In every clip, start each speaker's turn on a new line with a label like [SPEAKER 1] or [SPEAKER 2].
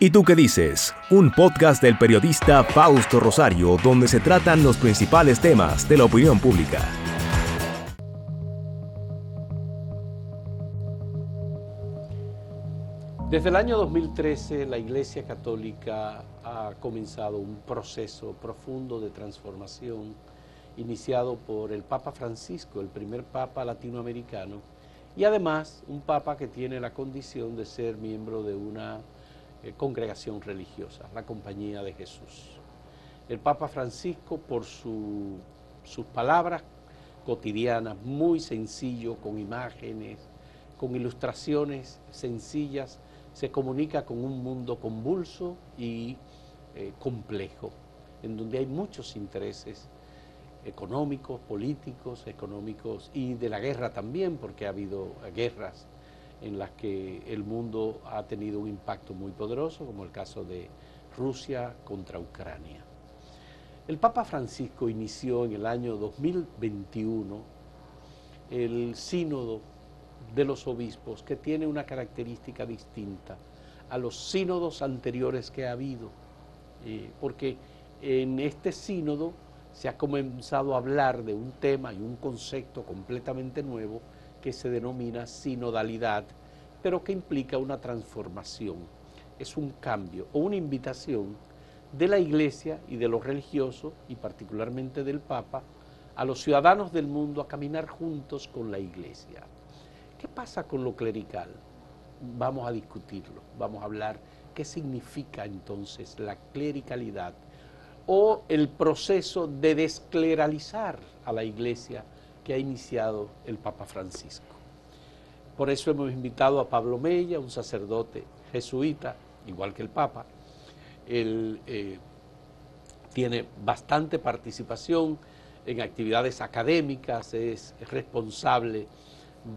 [SPEAKER 1] ¿Y tú qué dices? Un podcast del periodista Fausto Rosario donde se tratan los principales temas de la opinión pública.
[SPEAKER 2] Desde el año 2013 la Iglesia Católica ha comenzado un proceso profundo de transformación iniciado por el Papa Francisco, el primer Papa latinoamericano, y además un Papa que tiene la condición de ser miembro de una congregación religiosa, la Compañía de Jesús. El Papa Francisco, por sus palabras cotidianas, muy sencillo, con imágenes, con ilustraciones sencillas, se comunica con un mundo convulso y eh, complejo, en donde hay muchos intereses económicos, políticos, económicos y de la guerra también, porque ha habido guerras en las que el mundo ha tenido un impacto muy poderoso, como el caso de Rusia contra Ucrania. El Papa Francisco inició en el año 2021 el sínodo de los obispos, que tiene una característica distinta a los sínodos anteriores que ha habido, eh, porque en este sínodo se ha comenzado a hablar de un tema y un concepto completamente nuevo que se denomina sinodalidad, pero que implica una transformación. Es un cambio o una invitación de la Iglesia y de los religiosos, y particularmente del Papa, a los ciudadanos del mundo a caminar juntos con la Iglesia. ¿Qué pasa con lo clerical? Vamos a discutirlo, vamos a hablar qué significa entonces la clericalidad o el proceso de descleralizar a la Iglesia que ha iniciado el Papa Francisco. Por eso hemos invitado a Pablo Mella, un sacerdote jesuita, igual que el Papa. Él eh, tiene bastante participación en actividades académicas, es responsable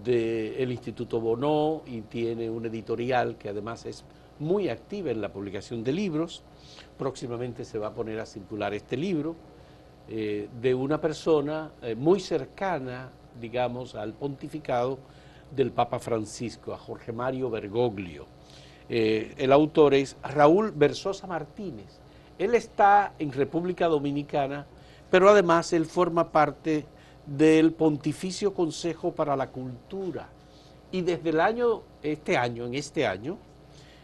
[SPEAKER 2] del Instituto Bonó y tiene una editorial que además es muy activa en la publicación de libros. Próximamente se va a poner a circular este libro eh, de una persona eh, muy cercana, digamos, al pontificado del Papa Francisco, a Jorge Mario Bergoglio. Eh, el autor es Raúl Versosa Martínez. Él está en República Dominicana, pero además él forma parte del Pontificio Consejo para la Cultura. Y desde el año, este año, en este año,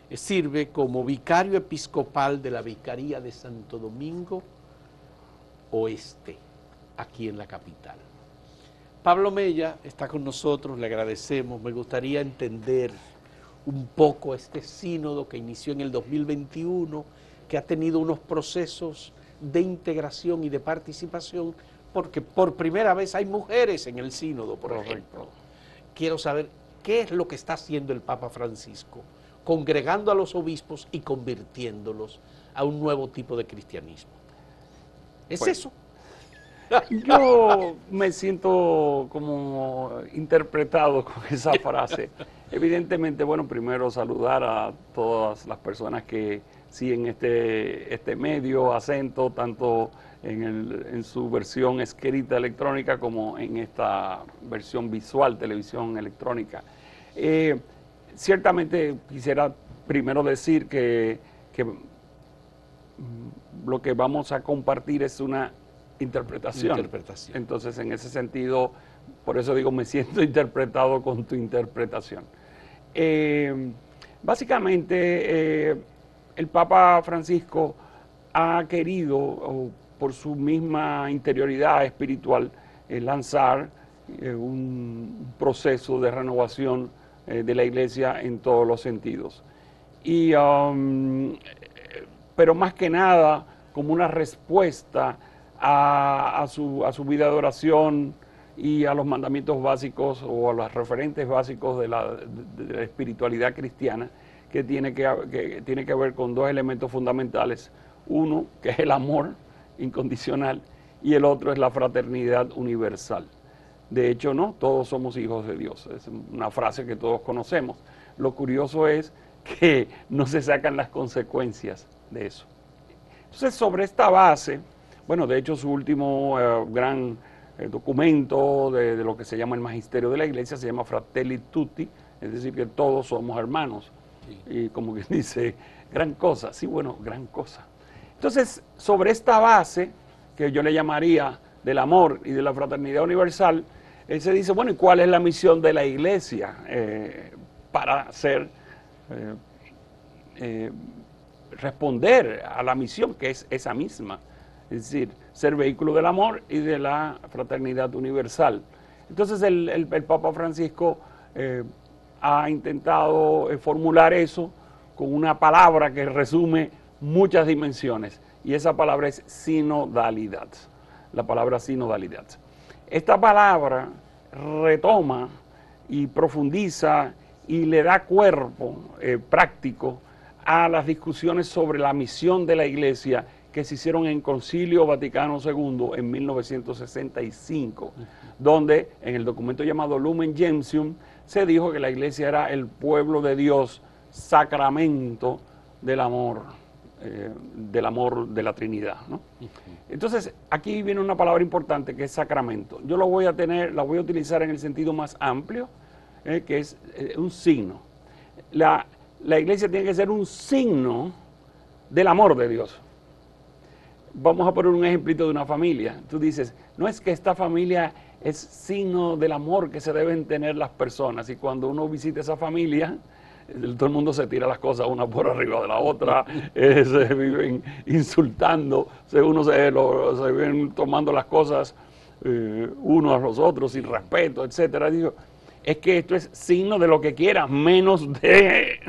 [SPEAKER 2] sirve como vicario episcopal de la Vicaría de Santo Domingo Oeste, aquí en la capital. Pablo Mella está con nosotros, le agradecemos. Me gustaría entender un poco este sínodo que inició en el 2021, que ha tenido unos procesos de integración y de participación, porque por primera vez hay mujeres en el sínodo, por ejemplo. Quiero saber qué es lo que está haciendo el Papa Francisco, congregando a los obispos y convirtiéndolos a un nuevo tipo de cristianismo. ¿Es
[SPEAKER 3] Pues,
[SPEAKER 2] eso?
[SPEAKER 3] Yo me siento como interpretado con esa frase. Evidentemente, bueno, primero saludar a todas las personas que siguen este, este medio, acento, tanto en, el- en su versión escrita electrónica como en esta versión visual, televisión electrónica. Eh, ciertamente quisiera primero decir que, que lo que vamos a compartir es una interpretación.
[SPEAKER 2] Interpretación.
[SPEAKER 3] Entonces, en ese sentido, por eso digo, me siento interpretado con tu interpretación. Eh, básicamente, eh, el Papa Francisco ha querido, o por su misma interioridad espiritual, eh, lanzar un proceso de renovación de la iglesia en todos los sentidos. Y, um, pero más que nada como una respuesta a, su, vida de oración y a los mandamientos básicos o a los referentes básicos de la, de- de la espiritualidad cristiana que tiene que, que tiene que ver con dos elementos fundamentales. Uno, que es el amor incondicional, y el otro es la fraternidad universal. De hecho, no, todos somos hijos de Dios. Es una frase que todos conocemos. Lo curioso es que no se sacan las consecuencias de eso. Entonces, sobre esta base, bueno, de hecho su último eh, gran eh, documento de, de lo que se llama el magisterio de la iglesia se llama Fratelli Tutti, es decir, que todos somos hermanos. Y como que dice, gran cosa, sí, bueno, gran cosa. Entonces, sobre esta base, que yo le llamaría del amor y de la fraternidad universal, él se dice, bueno, ¿y cuál es la misión de la iglesia eh, para ser, eh, eh, responder a la misión que es esa misma? Es decir, ser vehículo del amor y de la fraternidad universal. Entonces el, Papa Francisco ha intentado formular eso con una palabra que resume muchas dimensiones y esa palabra es sinodalidad. La palabra sinodalidad. Esta palabra retoma y profundiza y le da cuerpo eh, práctico a las discusiones sobre la misión de la Iglesia que se hicieron en Concilio Vaticano II en 1965, donde en el documento llamado Lumen Gentium se dijo que la Iglesia era el pueblo de Dios, sacramento del amor. Eh, del amor de la Trinidad. Entonces, aquí viene una palabra importante que es sacramento. Yo lo voy a tener, la voy a utilizar en el sentido más amplio, eh, que es eh, un signo. La, la iglesia tiene que ser un signo del amor de Dios. Vamos a poner un ejemplito de una familia. Tú dices, no es que esta familia es signo del amor que se deben tener las personas y cuando uno visita esa familia, todo el mundo se tira las cosas una por arriba de la otra, eh, se viven insultando, se, uno se, se viven tomando las cosas eh, unos a los otros sin respeto, etcétera. Digo, es que esto es signo de lo que quieran, menos de,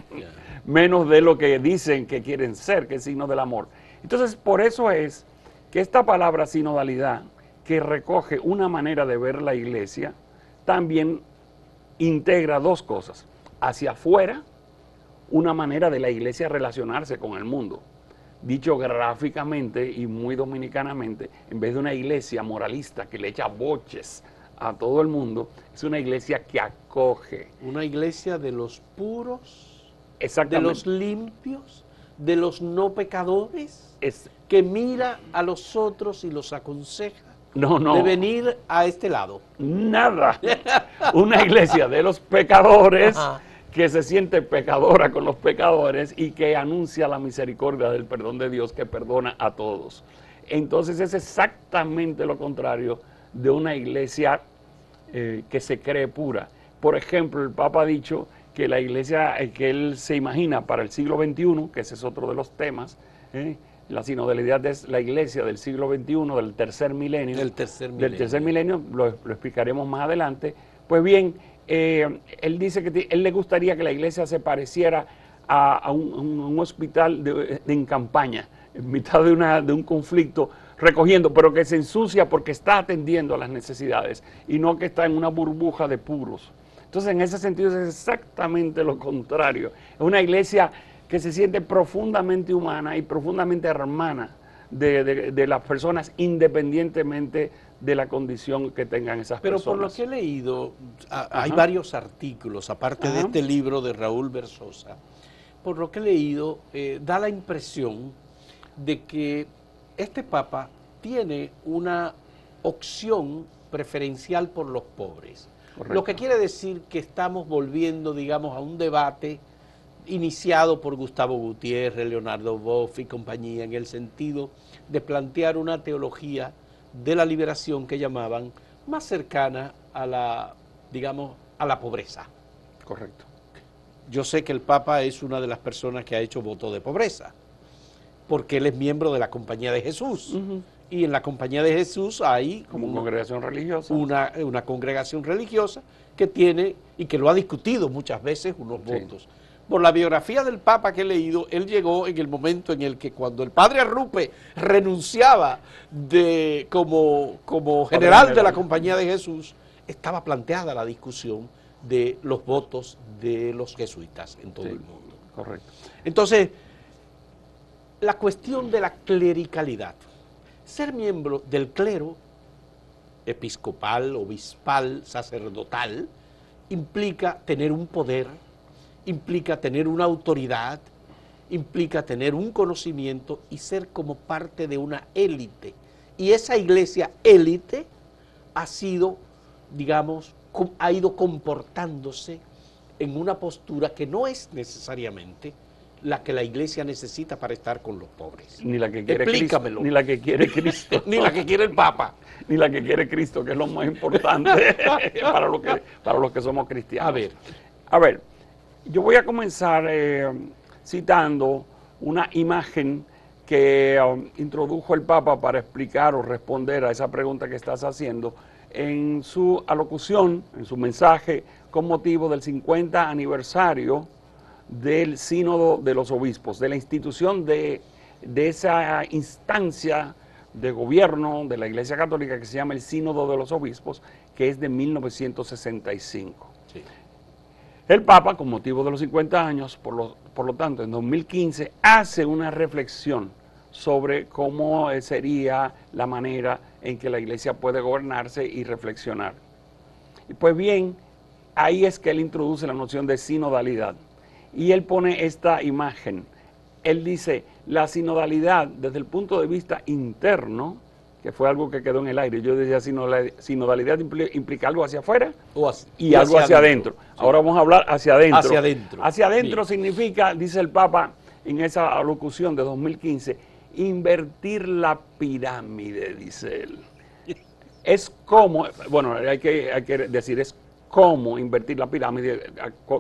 [SPEAKER 3] menos de lo que dicen que quieren ser, que es signo del amor. Entonces, por eso es que esta palabra sinodalidad, que recoge una manera de ver la iglesia, también integra dos cosas hacia afuera una manera de la iglesia relacionarse con el mundo. Dicho gráficamente y muy dominicanamente, en vez de una iglesia moralista que le echa boches a todo el mundo, es una iglesia que acoge.
[SPEAKER 2] Una iglesia de los puros, de los limpios, de los no pecadores, es, que mira a los otros y los aconseja no, no. de venir a este lado.
[SPEAKER 3] Nada. Una iglesia de los pecadores que se siente pecadora con los pecadores y que anuncia la misericordia del perdón de Dios que perdona a todos. Entonces es exactamente lo contrario de una iglesia eh, que se cree pura. Por ejemplo, el Papa ha dicho que la iglesia eh, que él se imagina para el siglo XXI, que ese es otro de los temas, eh, la sinodalidad es la iglesia del siglo XXI, del tercer milenio.
[SPEAKER 2] Del tercer milenio.
[SPEAKER 3] Del tercer milenio, lo explicaremos más adelante. Pues bien, eh, él dice que él le gustaría que la iglesia se pareciera a, un, hospital de, en campaña, en mitad de, una, de un conflicto, recogiendo, pero que se ensucia porque está atendiendo a las necesidades y no que está en una burbuja de puros. Entonces, en ese sentido es exactamente lo contrario. Es una iglesia que se siente profundamente humana y profundamente hermana de, de las personas independientemente de la condición que tengan esas
[SPEAKER 2] Pero
[SPEAKER 3] personas.
[SPEAKER 2] Pero por lo que he leído, hay varios artículos, aparte de este libro de Raúl Versosa, por lo que he leído, eh, da la impresión de que este Papa tiene una opción preferencial por los pobres. Lo que quiere decir que estamos volviendo, digamos, a un debate iniciado por Gustavo Gutiérrez, Leonardo Boff y compañía, en el sentido de plantear una teología de la liberación que llamaban más cercana a la, digamos, a la pobreza.
[SPEAKER 3] Correcto.
[SPEAKER 2] Yo sé que el Papa es una de las personas que ha hecho voto de pobreza, porque él es miembro de la Compañía de Jesús. Y en la Compañía de Jesús hay...
[SPEAKER 3] Como congregación religiosa.
[SPEAKER 2] Una, una, congregación religiosa que tiene, y que lo ha discutido muchas veces, unos votos por la biografía del Papa que he leído, él llegó en el momento en el que cuando el padre Arrupe renunciaba de, como, como general de la Compañía de Jesús, estaba planteada la discusión de los votos de los jesuitas en todo el mundo.
[SPEAKER 3] Correcto.
[SPEAKER 2] Entonces, la cuestión de la clericalidad. Ser miembro del clero episcopal, obispal, sacerdotal, implica tener un poder implica tener una autoridad, implica tener un conocimiento y ser como parte de una élite. Y esa iglesia élite ha sido, digamos, ha ido comportándose en una postura que no es necesariamente la que la iglesia necesita para estar con los pobres.
[SPEAKER 3] Ni la que quiere
[SPEAKER 2] Explícamelo.
[SPEAKER 3] Cristo. Ni la que quiere Cristo.
[SPEAKER 2] Ni la que quiere el Papa.
[SPEAKER 3] ni la que quiere Cristo, que es lo más importante para los que, para los que somos cristianos.
[SPEAKER 2] A ver.
[SPEAKER 3] A ver, yo voy a comenzar eh, citando una imagen que um, introdujo el Papa para explicar o responder a esa pregunta que estás haciendo en su alocución, en su mensaje con motivo del 50 aniversario del Sínodo de los Obispos, de la institución de, de esa instancia de gobierno de la Iglesia Católica que se llama el Sínodo de los Obispos, que es de 1965.
[SPEAKER 2] Sí.
[SPEAKER 3] El Papa, con motivo de los 50 años, por lo, por lo tanto, en 2015, hace una reflexión sobre cómo sería la manera en que la Iglesia puede gobernarse y reflexionar. Y pues bien, ahí es que él introduce la noción de sinodalidad. Y él pone esta imagen. Él dice, la sinodalidad desde el punto de vista interno, que fue algo que quedó en el aire, yo decía sinodalidad, sinodalidad impli- implica algo hacia afuera
[SPEAKER 2] O hacia-
[SPEAKER 3] y, algo hacia adentro.
[SPEAKER 2] Sí.
[SPEAKER 3] Ahora vamos a hablar hacia adentro.
[SPEAKER 2] Hacia adentro.
[SPEAKER 3] Hacia adentro
[SPEAKER 2] Bien.
[SPEAKER 3] significa, dice el Papa en esa alocución de 2015, invertir la pirámide, dice él. Es como, bueno, hay que, hay que decir, es cómo invertir la pirámide.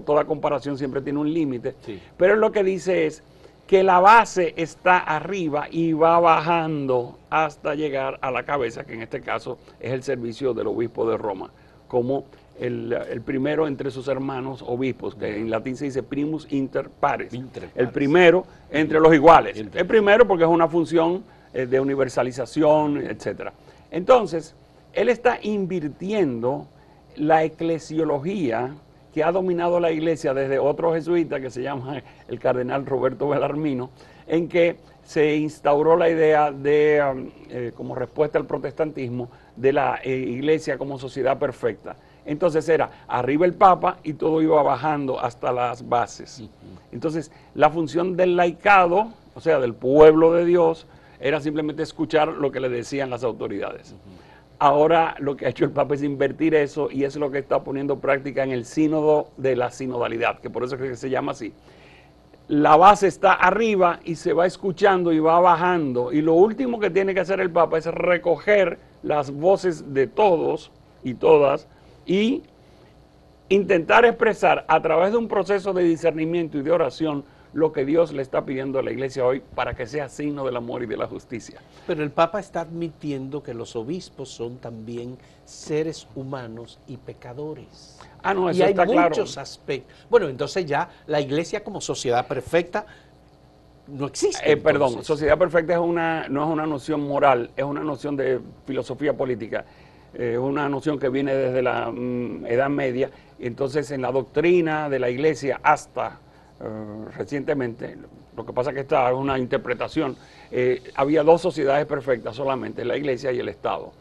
[SPEAKER 3] Toda comparación siempre tiene un límite.
[SPEAKER 2] Sí.
[SPEAKER 3] Pero lo que dice es que la base está arriba y va bajando hasta llegar a la cabeza, que en este caso es el servicio del obispo de Roma, como el, el primero entre sus hermanos obispos, que en latín se dice primus inter pares,
[SPEAKER 2] Inter pares.
[SPEAKER 3] el primero entre los iguales.
[SPEAKER 2] Inter
[SPEAKER 3] El primero porque es una función eh, de universalización, etcétera. Entonces, él está invirtiendo la eclesiología que ha dominado la iglesia desde otro jesuita que se llama el cardenal Roberto Belarmino, en que se instauró la idea de, um, eh, como respuesta al protestantismo, de la eh, iglesia como sociedad perfecta. Entonces era arriba el Papa y todo iba bajando hasta las bases. Entonces, la función del laicado, o sea, del pueblo de Dios, era simplemente escuchar lo que le decían las autoridades. Ahora lo que ha hecho el Papa es invertir eso y es lo que está poniendo en práctica en el sínodo de la sinodalidad, que por eso es que se llama así. La base está arriba y se va escuchando y va bajando. Y lo último que tiene que hacer el Papa es recoger las voces de todos y todas y intentar expresar a través de un proceso de discernimiento y de oración lo que Dios le está pidiendo a la iglesia hoy para que sea signo del amor y de la justicia.
[SPEAKER 2] Pero el Papa está admitiendo que los obispos son también seres humanos y pecadores.
[SPEAKER 3] Ah, no, eso
[SPEAKER 2] y hay
[SPEAKER 3] está claro.
[SPEAKER 2] muchos aspectos. Bueno, entonces ya la iglesia como sociedad perfecta no existe.
[SPEAKER 3] Eh, perdón, sociedad perfecta es una, no es una noción moral, es una noción de filosofía política, eh, es una noción que viene desde la mm, Edad Media, entonces en la doctrina de la Iglesia hasta eh, recientemente, lo que pasa que esta es una interpretación, eh, había dos sociedades perfectas solamente, la Iglesia y el Estado.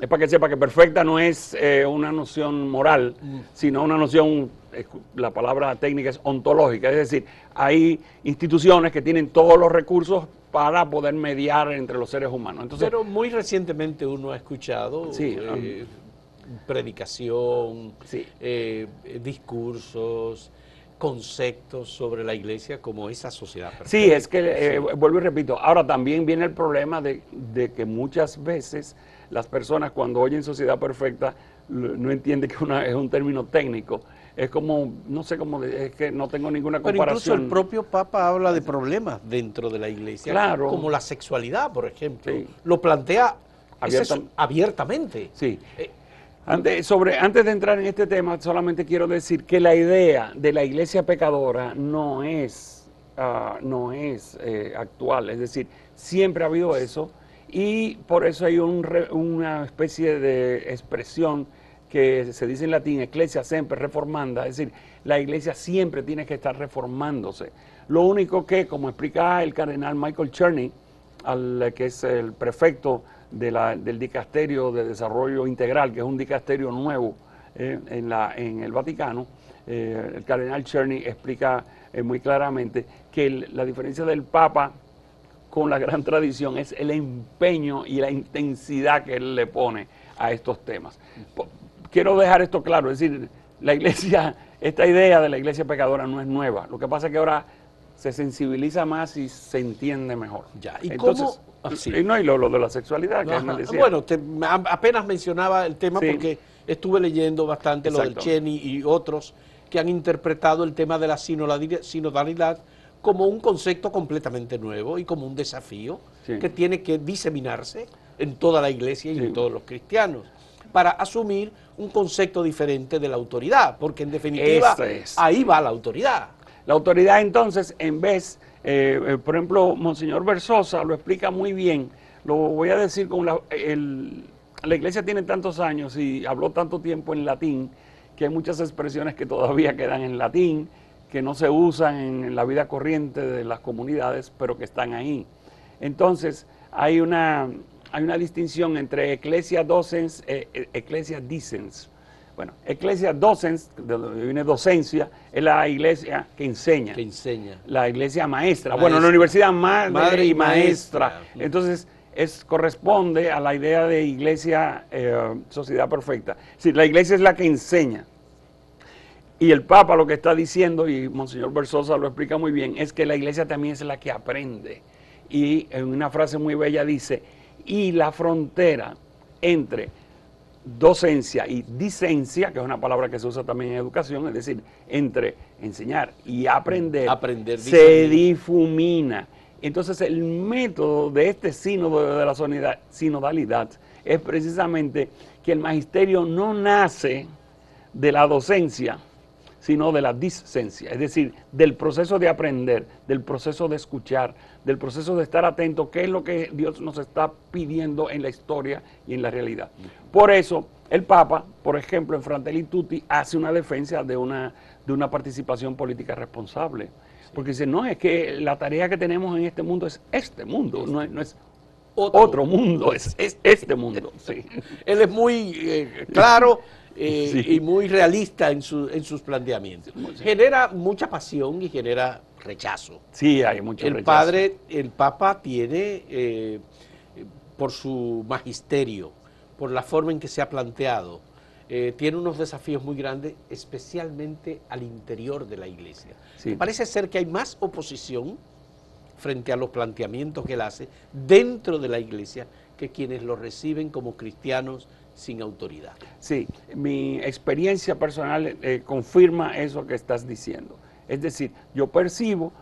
[SPEAKER 3] Es para que sepa que perfecta no es eh, una noción moral, sino una noción, la palabra técnica es ontológica, es decir, hay instituciones que tienen todos los recursos para poder mediar entre los seres humanos. Entonces,
[SPEAKER 2] Pero muy recientemente uno ha escuchado
[SPEAKER 3] Sí,
[SPEAKER 2] predicación,
[SPEAKER 3] Sí.
[SPEAKER 2] discursos, conceptos sobre la iglesia como esa sociedad perfecta.
[SPEAKER 3] Sí, es que, eh, vuelvo y repito, ahora también viene el problema de, de que muchas veces las personas cuando oyen sociedad perfecta no entienden que una, es un término técnico. Es como, no sé cómo, es que no tengo ninguna
[SPEAKER 2] Pero incluso
[SPEAKER 3] comparación.
[SPEAKER 2] el propio Papa habla de problemas dentro de la iglesia,
[SPEAKER 3] Claro.
[SPEAKER 2] como la sexualidad, por ejemplo.
[SPEAKER 3] Sí.
[SPEAKER 2] Lo plantea es- abiertamente.
[SPEAKER 3] Sí.
[SPEAKER 2] Eh,
[SPEAKER 3] Antes, sobre, antes de entrar en este tema, solamente quiero decir que la idea de la iglesia pecadora no es, ah, no es eh, actual, es decir, siempre ha habido eso y por eso hay un una especie de expresión que se dice en latín, ecclesia siempre reformanda, es decir, la iglesia siempre tiene que estar reformándose. Lo único que, como explica el cardenal Michael Cherney, al, que es el prefecto de la- del Dicasterio de Desarrollo Integral, que es un dicasterio nuevo eh, en, la, en el Vaticano, eh, el cardenal Cherney explica eh, muy claramente que el- la diferencia del Papa con la gran tradición es el empeño y la intensidad que él le pone a estos temas. Quiero dejar esto claro, es decir, la iglesia esta idea de la iglesia pecadora no es nueva. Lo que pasa es que ahora se sensibiliza más y se entiende mejor.
[SPEAKER 2] Ya, ¿y
[SPEAKER 3] Entonces,
[SPEAKER 2] cómo? Ah, sí.
[SPEAKER 3] y no, y lo, lo de la sexualidad, que decía.
[SPEAKER 2] Bueno, te- apenas mencionaba el tema
[SPEAKER 3] Sí.
[SPEAKER 2] porque estuve leyendo bastante lo del
[SPEAKER 3] Exacto.
[SPEAKER 2] Cheni y otros que han interpretado el tema de la sinodalidad, como un concepto completamente nuevo y como un desafío
[SPEAKER 3] Sí.
[SPEAKER 2] que tiene que diseminarse en toda la iglesia y en todos los cristianos para asumir un concepto diferente de la autoridad, porque en definitiva
[SPEAKER 3] es.
[SPEAKER 2] ahí va la autoridad.
[SPEAKER 3] La autoridad entonces, en vez, eh, eh, por ejemplo, Monseñor Versosa lo explica muy bien, lo voy a decir con la, la iglesia tiene tantos años y habló tanto tiempo en latín, que hay muchas expresiones que todavía quedan en latín, que no se usan en, la vida corriente de las comunidades, pero que están ahí. Entonces, hay una, hay una distinción entre ecclesia docens e e- ecclesia dicens. Bueno, ecclesia docens, de donde viene docencia, es la iglesia que enseña.
[SPEAKER 2] Que enseña.
[SPEAKER 3] La iglesia maestra.
[SPEAKER 2] Maestra.
[SPEAKER 3] Bueno, la universidad madre,
[SPEAKER 2] Madre y
[SPEAKER 3] maestra.
[SPEAKER 2] maestra.
[SPEAKER 3] Entonces, es, corresponde a la idea de iglesia, eh, sociedad perfecta. Decir, la iglesia es la que enseña. Y el Papa lo que está diciendo, y Monseñor Versosa lo explica muy bien, es que la iglesia también es la que aprende. Y en una frase muy bella dice, y la frontera entre docencia y dicencia, que es una palabra que se usa también en educación, es decir, entre enseñar y aprender,
[SPEAKER 2] Aprender,
[SPEAKER 3] se difumina. Entonces el método de este sínodo de la sinodalidad es precisamente que el magisterio no nace de la docencia, sino de la discencia, es decir, del proceso de aprender, del proceso de escuchar, del proceso de estar atento, qué es lo que Dios nos está pidiendo en la historia y en la realidad. Por eso, el Papa, por ejemplo, en Fratelli Tutti, hace una defensa de una, de una participación política responsable. Porque dice, no, es que la tarea que tenemos en este mundo es este mundo, no es, no es otro, mundo, es, es este mundo. Sí.
[SPEAKER 2] Él es muy eh, claro eh,
[SPEAKER 3] Sí.
[SPEAKER 2] y muy realista en, su- en sus planteamientos. Genera mucha pasión y genera rechazo.
[SPEAKER 3] Sí, hay mucho
[SPEAKER 2] El
[SPEAKER 3] rechazo.
[SPEAKER 2] padre, el papa tiene, eh, por su magisterio, por la forma en que se ha planteado, eh, tiene unos desafíos muy grandes, especialmente al interior de la iglesia.
[SPEAKER 3] Sí.
[SPEAKER 2] Parece ser que hay más oposición frente a los planteamientos que él hace dentro de la iglesia que quienes lo reciben como cristianos sin autoridad.
[SPEAKER 3] Sí, mi experiencia personal eh, confirma eso que estás diciendo. Es decir, yo percibo,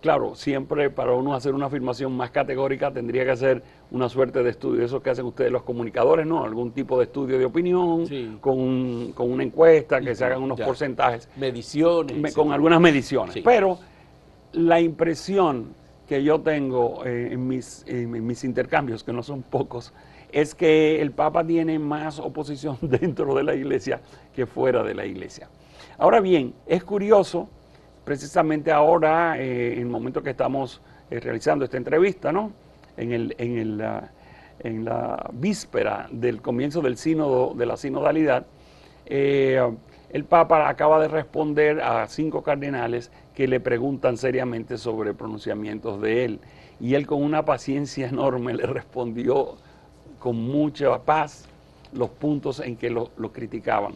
[SPEAKER 3] claro, siempre para uno hacer una afirmación más categórica tendría que hacer una suerte de estudio, eso que hacen ustedes los comunicadores, ¿no? Algún tipo de estudio de opinión,
[SPEAKER 2] Sí.
[SPEAKER 3] con, un- con una encuesta, que se hagan unos
[SPEAKER 2] Ya.
[SPEAKER 3] porcentajes,
[SPEAKER 2] Mediciones.
[SPEAKER 3] me- con algunas mediciones.
[SPEAKER 2] Sí.
[SPEAKER 3] Pero la impresión que yo tengo eh, en, mis, en mis intercambios, que no son pocos, es que el Papa tiene más oposición dentro de la iglesia que fuera de la iglesia. Ahora bien, es curioso, precisamente ahora, eh, en el momento que estamos eh, realizando esta entrevista, ¿no? En, el, en, el, ah, en la víspera del comienzo del sínodo, de la sinodalidad, eh, el Papa acaba de responder a cinco cardenales que le preguntan seriamente sobre pronunciamientos de él. Y él con una paciencia enorme le respondió con mucha paz los puntos en que lo, lo criticaban.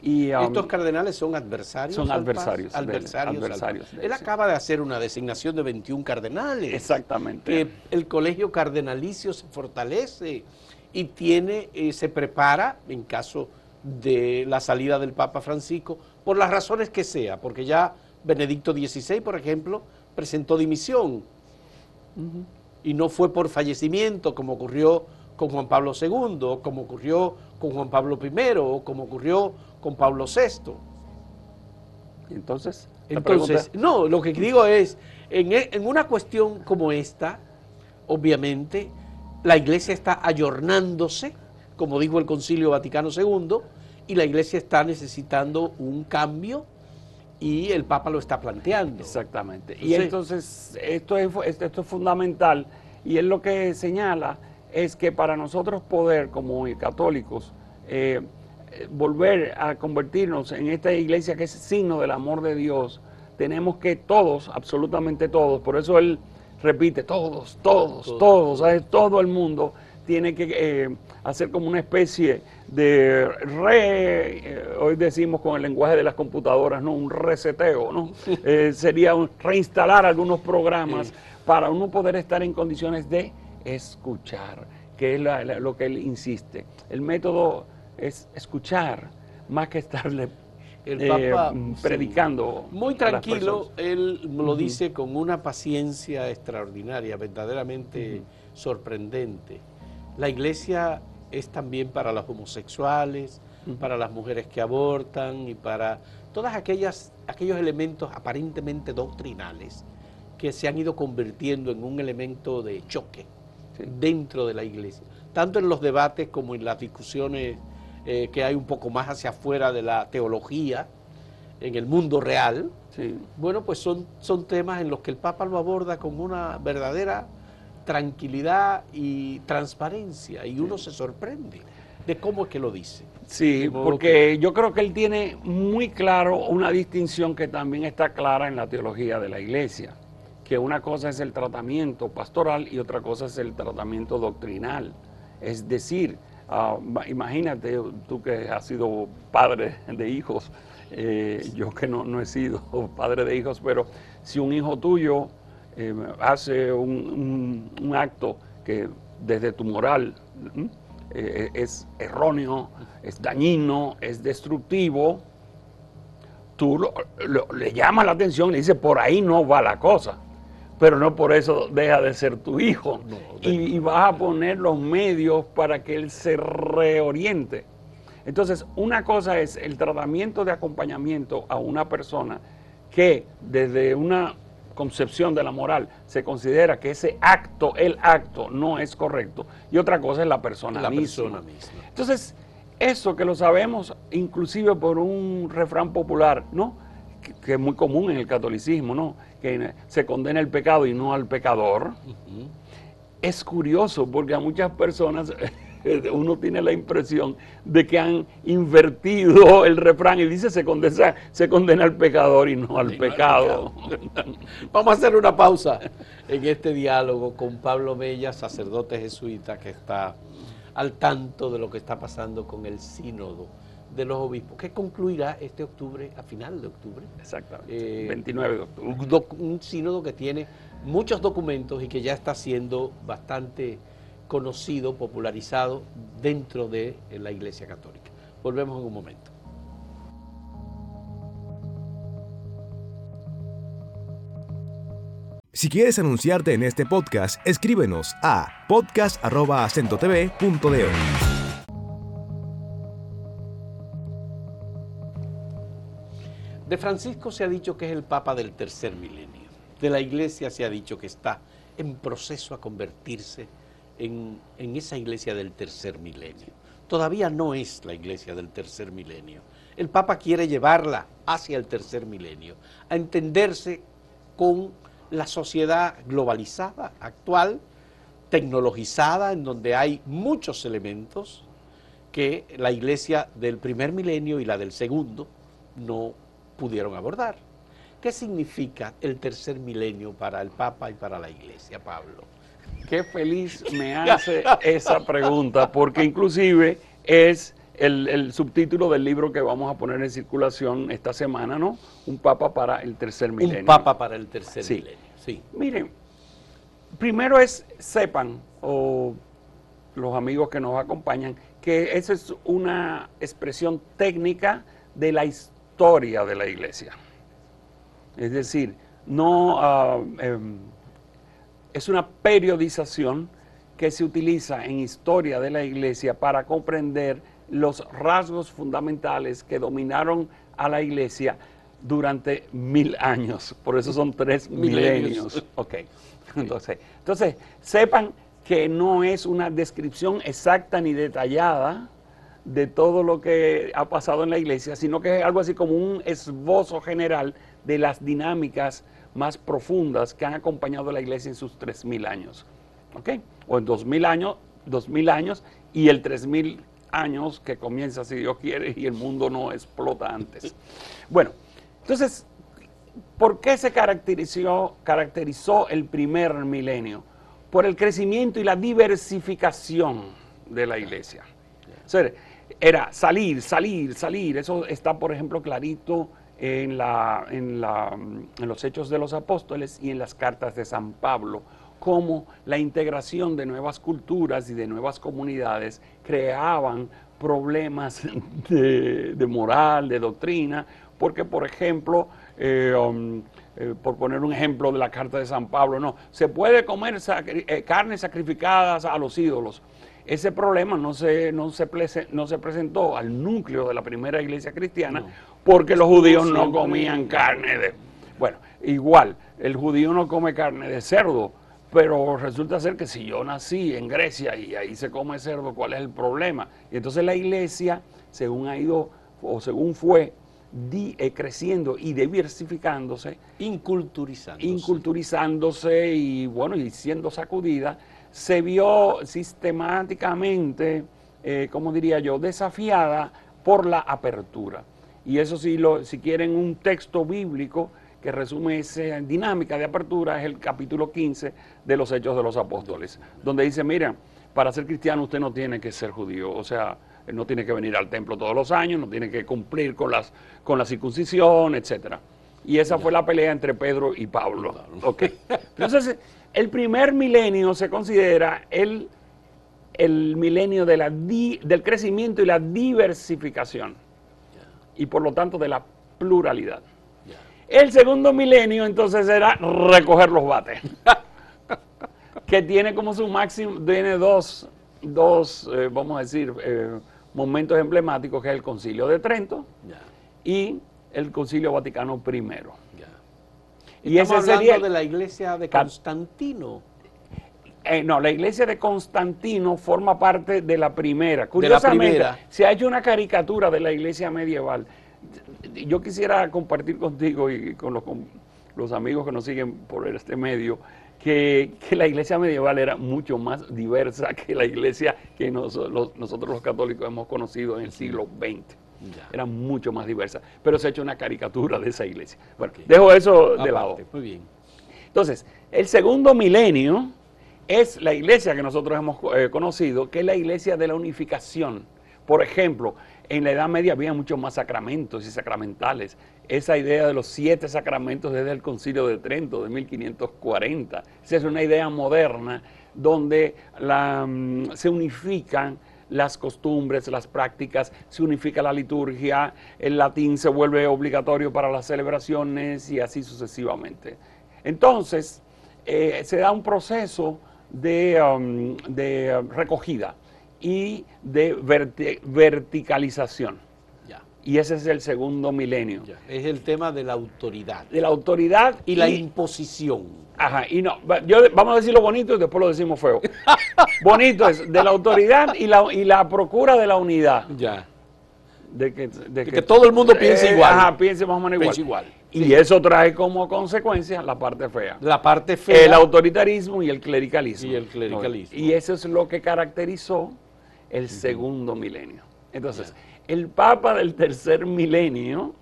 [SPEAKER 3] Y, um,
[SPEAKER 2] Estos cardenales son adversarios.
[SPEAKER 3] son
[SPEAKER 2] al
[SPEAKER 3] adversarios él,
[SPEAKER 2] adversarios. acaba de hacer una designación de 21 cardenales.
[SPEAKER 3] Exactamente.
[SPEAKER 2] Que el colegio cardenalicio se fortalece y tiene, eh, se prepara en caso de la salida del Papa Francisco, por las razones que sea, porque ya Benedicto XVI, por ejemplo, presentó dimisión y no fue por fallecimiento como ocurrió con Juan Pablo II, como ocurrió con Juan Pablo I, o como ocurrió con Pablo VI.
[SPEAKER 3] Entonces,
[SPEAKER 2] Entonces, no, lo que digo es, en, e- en una cuestión como esta, obviamente, la iglesia está ayornándose, como dijo el Concilio Vaticano II, y la iglesia está necesitando un cambio y el Papa lo está planteando.
[SPEAKER 3] Exactamente.
[SPEAKER 2] Sí.
[SPEAKER 3] Y entonces esto es, esto es fundamental y él lo que señala es que para nosotros poder como católicos eh, volver a convertirnos en esta iglesia que es signo del amor de Dios, tenemos que todos, absolutamente todos, por eso él repite, todos, todos,
[SPEAKER 2] Todos.
[SPEAKER 3] todos, ¿sabes? todo el mundo tiene que eh, hacer como una especie de re, eh, hoy decimos con el lenguaje de las computadoras, ¿no? Un reseteo, ¿no? Eh, sería un, reinstalar algunos programas para uno poder estar en condiciones de escuchar, que es lo que él insiste. El método es escuchar, más que estarle el Papa, predicando.
[SPEAKER 2] Muy tranquilo, él lo dice con una paciencia extraordinaria, verdaderamente sorprendente. La iglesia es también para los homosexuales, para las mujeres que abortan y para todas aquellas aquellos elementos aparentemente doctrinales que se han ido convirtiendo en un elemento de choque dentro de la iglesia, tanto en los debates como en las discusiones eh, que hay un poco más hacia afuera de la teología, en el mundo real. Bueno, pues son, son temas en los que el Papa lo aborda con una verdadera tranquilidad y transparencia y uno se sorprende de cómo es que lo dice.
[SPEAKER 3] Sí, porque yo creo que él tiene muy claro una distinción que también está clara en la teología de la iglesia, que una cosa es el tratamiento pastoral y otra cosa es el tratamiento doctrinal. Es decir, ah, imagínate tú que has sido padre de hijos, eh, yo que no, no he sido padre de hijos, pero si un hijo tuyo eh, hace un, acto que desde tu moral eh, es erróneo, es dañino, es destructivo, tú le llamas la atención y le dices, por ahí no va la cosa. Pero no por eso deja de ser tu hijo. y, y vas a poner los medios para que él se reoriente. Entonces, una cosa es el tratamiento de acompañamiento a una persona que desde una concepción de la moral se considera que ese acto, el acto, no es correcto. Y otra cosa es la persona, la misma. misma. Entonces, eso que lo sabemos inclusive por un refrán popular, ¿no? Que, es muy común en el catolicismo, ¿no? Que se condena el pecado y no al pecador. Es curioso porque a muchas personas uno tiene la impresión de que han invertido el refrán y dice se condena, se condena al pecador y no al pecado.
[SPEAKER 2] Vamos a hacer una pausa en este diálogo con Pablo Bella, sacerdote jesuita que está al tanto de lo que está pasando con el sínodo de los obispos, que concluirá este octubre, a final de octubre.
[SPEAKER 3] Exactamente, 29 eh, de octubre.
[SPEAKER 2] un sínodo que tiene muchos documentos y que ya está siendo bastante conocido, popularizado dentro de la Iglesia Católica. Volvemos en un momento.
[SPEAKER 1] Si quieres anunciarte en este podcast, escríbenos a podcast.acentotv.de.
[SPEAKER 2] De Francisco se ha dicho que es el Papa del tercer milenio. De la Iglesia se ha dicho que está en proceso a convertirse en, esa iglesia del tercer milenio. Todavía no es la iglesia del tercer milenio. El Papa quiere llevarla hacia el tercer milenio, a entenderse con la sociedad globalizada actual, tecnologizada, en donde hay muchos elementos que la iglesia del primer milenio y la del segundo no pudieron abordar. ¿Qué significa el tercer milenio para el Papa y para la iglesia, Pablo?
[SPEAKER 3] Qué feliz me hace esa pregunta, porque inclusive es el, subtítulo del libro que vamos a poner en circulación esta semana, ¿no? Un papa para el tercer milenio.
[SPEAKER 2] Un papa para el tercer milenio, sí.
[SPEAKER 3] Miren, primero es, sepan, o los amigos que nos acompañan, que esa es una expresión técnica de la historia de la iglesia. Es decir, no... Ah, em, es una periodización que se utiliza en historia de la iglesia para comprender los rasgos fundamentales que dominaron a la iglesia durante mil años. Por eso son tres milenios. Ok. Entonces, entonces, sepan que no es una descripción exacta ni detallada de todo lo que ha pasado en la iglesia, sino que es algo así como un esbozo general de las dinámicas más profundas que han acompañado a la iglesia en sus 3.000 años. ¿Ok? O en 2.000 años, 2.000 años y el 3.000 años que comienza, si Dios quiere, y el mundo no explota antes. Bueno, entonces, ¿por qué se caracterizó, caracterizó el primer milenio? por el crecimiento y la diversificación de la iglesia. O sea, era salir, salir, salir. Eso está, por ejemplo, clarito en, la, en, la, en los Hechos de los Apóstoles y en las cartas de San Pablo, cómo la integración de nuevas culturas y de nuevas comunidades creaban problemas de, moral, de doctrina, porque, por ejemplo, eh, um, eh, por poner un ejemplo de la carta de San Pablo, no, se puede comer eh, carnes sacrificadas a los ídolos. Ese problema no se, no, se no se presentó al núcleo de la primera iglesia cristiana porque los judíos no comían carne de... Bueno, igual, el judío no come carne de cerdo, pero resulta ser que si yo nací en Grecia y ahí se come cerdo, ¿cuál es el problema? Y entonces la iglesia, según ha ido o según fue eh, creciendo y diversificándose.
[SPEAKER 2] Inculturizándose.
[SPEAKER 3] Inculturizándose y bueno, y siendo sacudida, se vio sistemáticamente, eh, como diría yo, desafiada por la apertura. Y eso si, lo, si quieren un texto bíblico que resume esa dinámica de apertura es el capítulo 15 de los Hechos de los Apóstoles, donde dice, mira, para ser cristiano usted no tiene que ser judío, o sea, no tiene que venir al templo todos los años, no tiene que cumplir con, las, con la circuncisión, etc. Y esa fue la pelea entre Pedro y Pablo. Entonces, el primer milenio se considera el, el milenio de la del crecimiento y la diversificación. Y por lo tanto de la pluralidad. El segundo milenio entonces era recoger los bates. que tiene como su máximo, tiene dos, dos eh, vamos a decir, eh, momentos emblemáticos, que es el Concilio de Trento y el Concilio Vaticano I.
[SPEAKER 2] Y ese hablando de la iglesia de Constantino.
[SPEAKER 3] Eh, no, la iglesia de Constantino forma parte de la primera. Curiosamente, se ha hecho una caricatura de la iglesia medieval. Yo quisiera compartir contigo y con los, los amigos que nos siguen por este medio que, la iglesia medieval era mucho más diversa que la iglesia que nosotros los católicos hemos conocido en el siglo XX. Era mucho más diversa, pero se ha hecho una caricatura de esa iglesia. Bueno, dejo eso de lado.
[SPEAKER 2] Muy bien.
[SPEAKER 3] Entonces, el segundo milenio es la iglesia que nosotros hemos eh, conocido, que es la iglesia de la unificación. Por ejemplo, en la Edad Media había muchos más sacramentos y sacramentales. Esa idea de los siete sacramentos desde el Concilio de Trento de 1540. Esa es una idea moderna donde mm, se unifican las costumbres, las prácticas, se unifica la liturgia, el latín se vuelve obligatorio para las celebraciones y así sucesivamente. Entonces, eh, se da un proceso de, um, recogida y de verticalización. Y ese es el segundo milenio.
[SPEAKER 2] Es el tema de la autoridad.
[SPEAKER 3] De la autoridad
[SPEAKER 2] y, la imposición.
[SPEAKER 3] Ajá, y no, yo, vamos a decir lo bonito y después lo decimos feo. bonito es de la autoridad y la, y la procura de la unidad.
[SPEAKER 2] Ya.
[SPEAKER 3] De que,
[SPEAKER 2] de que, todo el mundo piense eh, igual.
[SPEAKER 3] Ajá, piense más o menos igual. Y eso trae como consecuencia la parte fea.
[SPEAKER 2] La parte fea.
[SPEAKER 3] El autoritarismo y el clericalismo.
[SPEAKER 2] Y el clericalismo.
[SPEAKER 3] Y eso es lo que caracterizó el segundo milenio. Entonces, el Papa del tercer milenio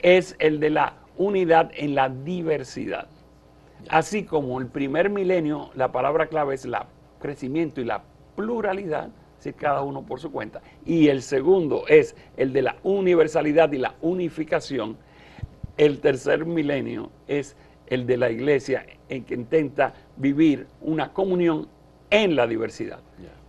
[SPEAKER 3] es el de la unidad en la diversidad. Así como el primer milenio, la palabra clave es la crecimiento y la pluralidad, si cada uno por su cuenta. Y el segundo es el de la universalidad y la unificación. El tercer milenio es el de la iglesia en que intenta vivir una comunión en la diversidad.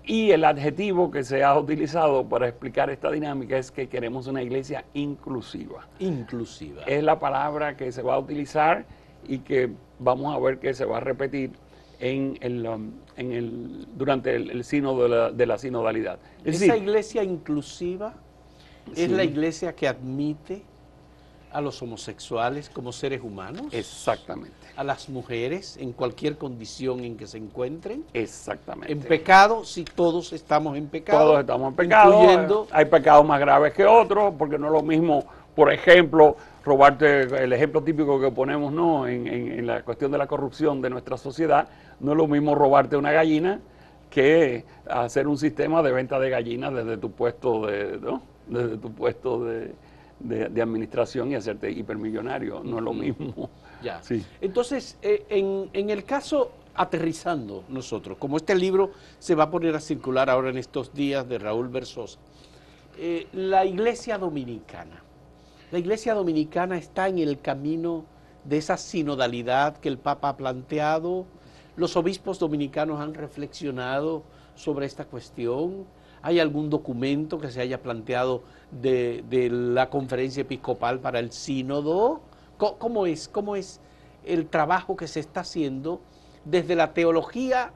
[SPEAKER 3] Y el adjetivo que se ha utilizado para explicar esta dinámica es que queremos una iglesia inclusiva.
[SPEAKER 2] Inclusiva.
[SPEAKER 3] Es la palabra que se va a utilizar y que vamos a ver que se va a repetir en el, um, en el, durante el, el sínodo de la, sinodalidad.
[SPEAKER 2] Esa iglesia inclusiva es la iglesia que admite a los homosexuales como seres humanos.
[SPEAKER 3] Exactamente.
[SPEAKER 2] A las mujeres en cualquier condición en que se encuentren.
[SPEAKER 3] Exactamente.
[SPEAKER 2] En pecado, si todos estamos en pecado.
[SPEAKER 3] Todos estamos en pecado. Hay pecados más graves que otros, porque no es lo mismo, por ejemplo, robarte el ejemplo típico que ponemos ¿no? en, en la cuestión de la corrupción de nuestra sociedad. No es lo mismo robarte una gallina que hacer un sistema de venta de gallinas desde tu puesto de, ¿no? desde tu puesto de, de, administración y hacerte hipermillonario, no es lo mismo.
[SPEAKER 2] Ya. Sí. Entonces, eh, en, en, el caso aterrizando nosotros, como este libro se va a poner a circular ahora en estos días de Raúl Versosa, eh, la iglesia dominicana. La iglesia dominicana está en el camino de esa sinodalidad que el Papa ha planteado. Los obispos dominicanos han reflexionado sobre esta cuestión. ¿Hay algún documento que se haya planteado de, la conferencia episcopal para el sínodo? ¿Cómo es, ¿Cómo es el trabajo que se está haciendo desde la teología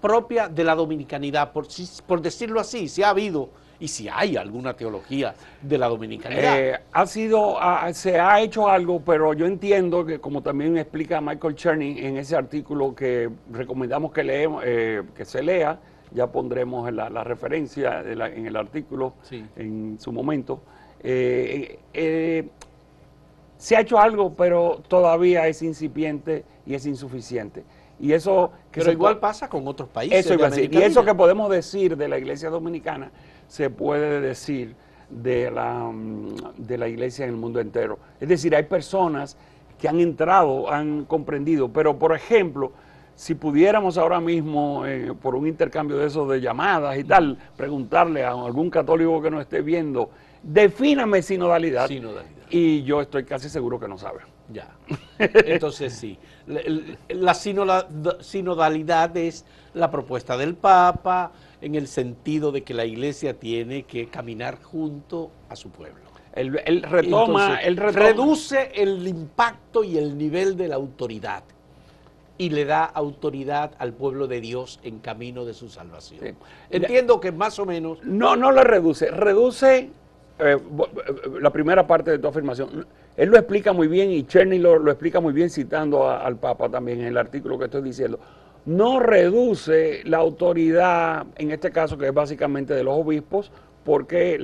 [SPEAKER 2] propia de la dominicanidad? Por, decirlo así, si ha habido y si hay alguna teología de la dominicanidad.
[SPEAKER 3] Eh, ha sido, se ha hecho algo, pero yo entiendo que como también explica Michael Cherney en ese artículo que recomendamos que, leemos, eh, que se lea, ya pondremos la, referencia en el artículo en su momento. Eh, se ha hecho algo, pero todavía es incipiente y es insuficiente. Y eso
[SPEAKER 2] que pero igual pasa con otros países.
[SPEAKER 3] Eso Y eso que podemos decir de la Iglesia Dominicana se puede decir de la, mm, de la iglesia en el mundo entero. Es decir, hay personas que han entrado, han comprendido, pero por ejemplo, si pudiéramos ahora mismo, eh, por un intercambio de esos de llamadas y tal, preguntarle a algún católico que nos esté viendo, defíname sinodalidad, sinodalidad. y yo estoy casi seguro que no sabe.
[SPEAKER 2] Ya. Entonces sí, la sinodalidad es la propuesta del Papa, en el sentido de que la iglesia tiene que caminar junto a su pueblo.
[SPEAKER 3] Él, retoma,
[SPEAKER 2] reduce el impacto y el nivel de la autoridad y le da autoridad al pueblo de Dios en camino de su salvación. Entiendo que más o menos...
[SPEAKER 3] No, no le reduce, reduce eh, la primera parte de tu afirmación. Él lo explica muy bien y Cherny lo, explica muy bien citando al Papa también en el artículo que estoy diciendo no reduce la autoridad, en este caso que es básicamente de los obispos, porque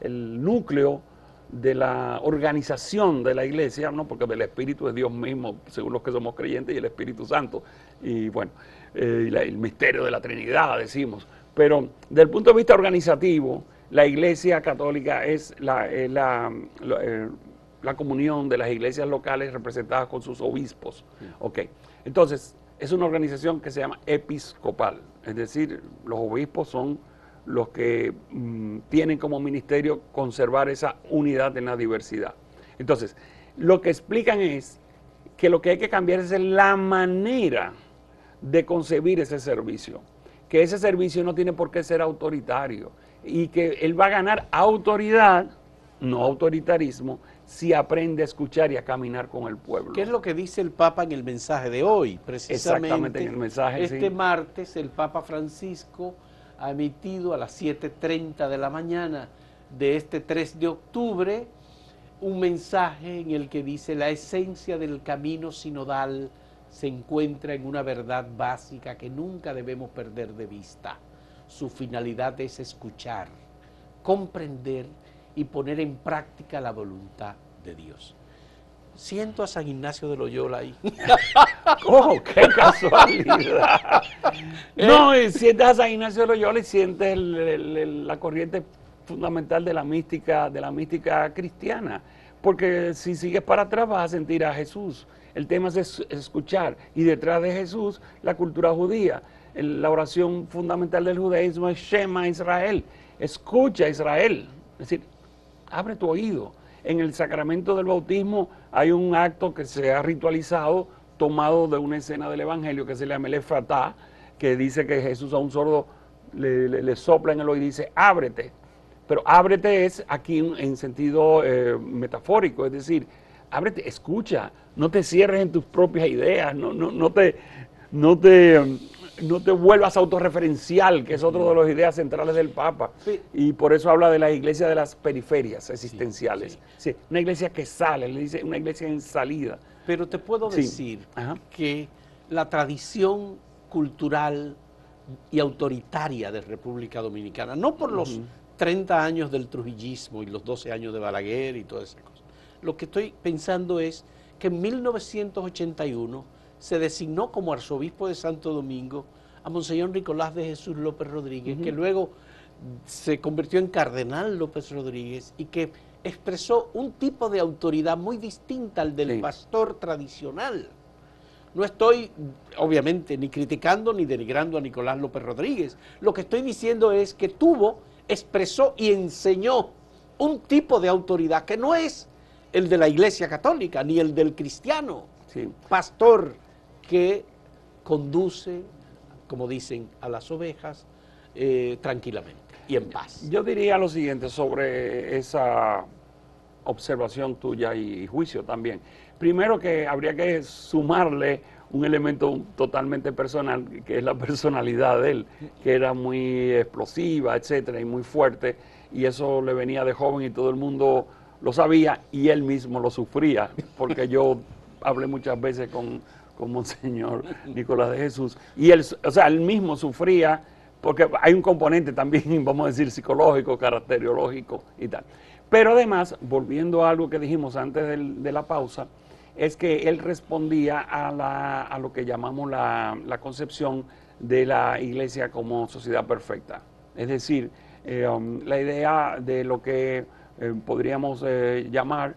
[SPEAKER 3] el núcleo de la organización de la iglesia, ¿no? porque el Espíritu es Dios mismo, según los que somos creyentes, y el Espíritu Santo, y bueno, eh, el misterio de la Trinidad, decimos. Pero desde el punto de vista organizativo, la iglesia católica es la, eh, la comunión de las iglesias locales representadas con sus obispos. Ok, entonces, es una organización que se llama episcopal, es decir, los obispos son los que mm, tienen como ministerio conservar esa unidad en la diversidad. Entonces, lo que explican es que lo que hay que cambiar es la manera de concebir ese servicio, que ese servicio no tiene por qué ser autoritario y que él va a ganar autoridad, no autoritarismo, si aprende a escuchar y a caminar con el pueblo.
[SPEAKER 2] ¿Qué es lo que dice el Papa en el mensaje de hoy?
[SPEAKER 3] Precisamente Exactamente en el mensaje.
[SPEAKER 2] Este martes el Papa Francisco ha emitido a las 7.30 de la mañana de este 3 de octubre un mensaje en el que dice la esencia del camino sinodal se encuentra en una verdad básica que nunca debemos perder de vista. Su finalidad es escuchar, comprender y poner en práctica la voluntad de Dios. Siento a San Ignacio de Loyola ahí.
[SPEAKER 3] ¡Oh, qué casualidad! no, sientes a San Ignacio de Loyola y sientes la corriente fundamental de la mística, de la mística cristiana. Porque si sigues para atrás vas a sentir a Jesús. El tema es escuchar. Y detrás de Jesús, la cultura judía. La oración fundamental del judaísmo es Shema Israel. Escucha Israel. Es decir, abre tu oído. En el sacramento del bautismo hay un acto que se ha ritualizado tomado de una escena del Evangelio que se llama el Efratá, que dice que Jesús a un sordo le, sopla en el oído y dice, ábrete. Pero ábrete es aquí en sentido eh, metafórico, es decir, ábrete, escucha, no te cierres en tus propias ideas, no, no, no te, no te no te vuelvas autorreferencial, que es otro de las ideas centrales del Papa. Y por eso habla de la iglesia de las periferias existenciales. Sí, una iglesia que sale, le dice una iglesia en salida.
[SPEAKER 2] Pero te puedo decir que la tradición cultural y autoritaria de República Dominicana, no por los 30 años del trujillismo y los 12 años de Balaguer y todas esas cosas. Lo que estoy pensando es que en 1981 se designó como arzobispo de Santo Domingo a Monseñor Nicolás de Jesús López Rodríguez, que luego se convirtió en cardenal López Rodríguez y que expresó un tipo de autoridad muy distinta al del pastor tradicional. no estoy, obviamente, ni criticando ni denigrando a Nicolás López Rodríguez. Lo que estoy diciendo es que tuvo, expresó y enseñó un tipo de autoridad que no es el de la Iglesia Católica ni el del cristiano, pastor que conduce, como dicen, a las ovejas eh, tranquilamente y en paz.
[SPEAKER 3] Yo diría lo siguiente sobre esa observación tuya y juicio también. Primero que habría que sumarle un elemento totalmente personal, que es la personalidad de él, que era muy explosiva, etcétera, y muy fuerte, y eso le venía de joven y todo el mundo lo sabía y él mismo lo sufría, porque yo hablé muchas veces con, con Monseñor Nicolás de Jesús, y él, o sea, él mismo sufría, porque hay un componente también, vamos a decir, psicológico, caracteriológico y tal. Pero además, volviendo a algo que dijimos antes de la pausa, es que él respondía a, lo que llamamos la, concepción de la iglesia como sociedad perfecta. Es decir, eh, um, la idea de lo que eh, podríamos eh, llamar,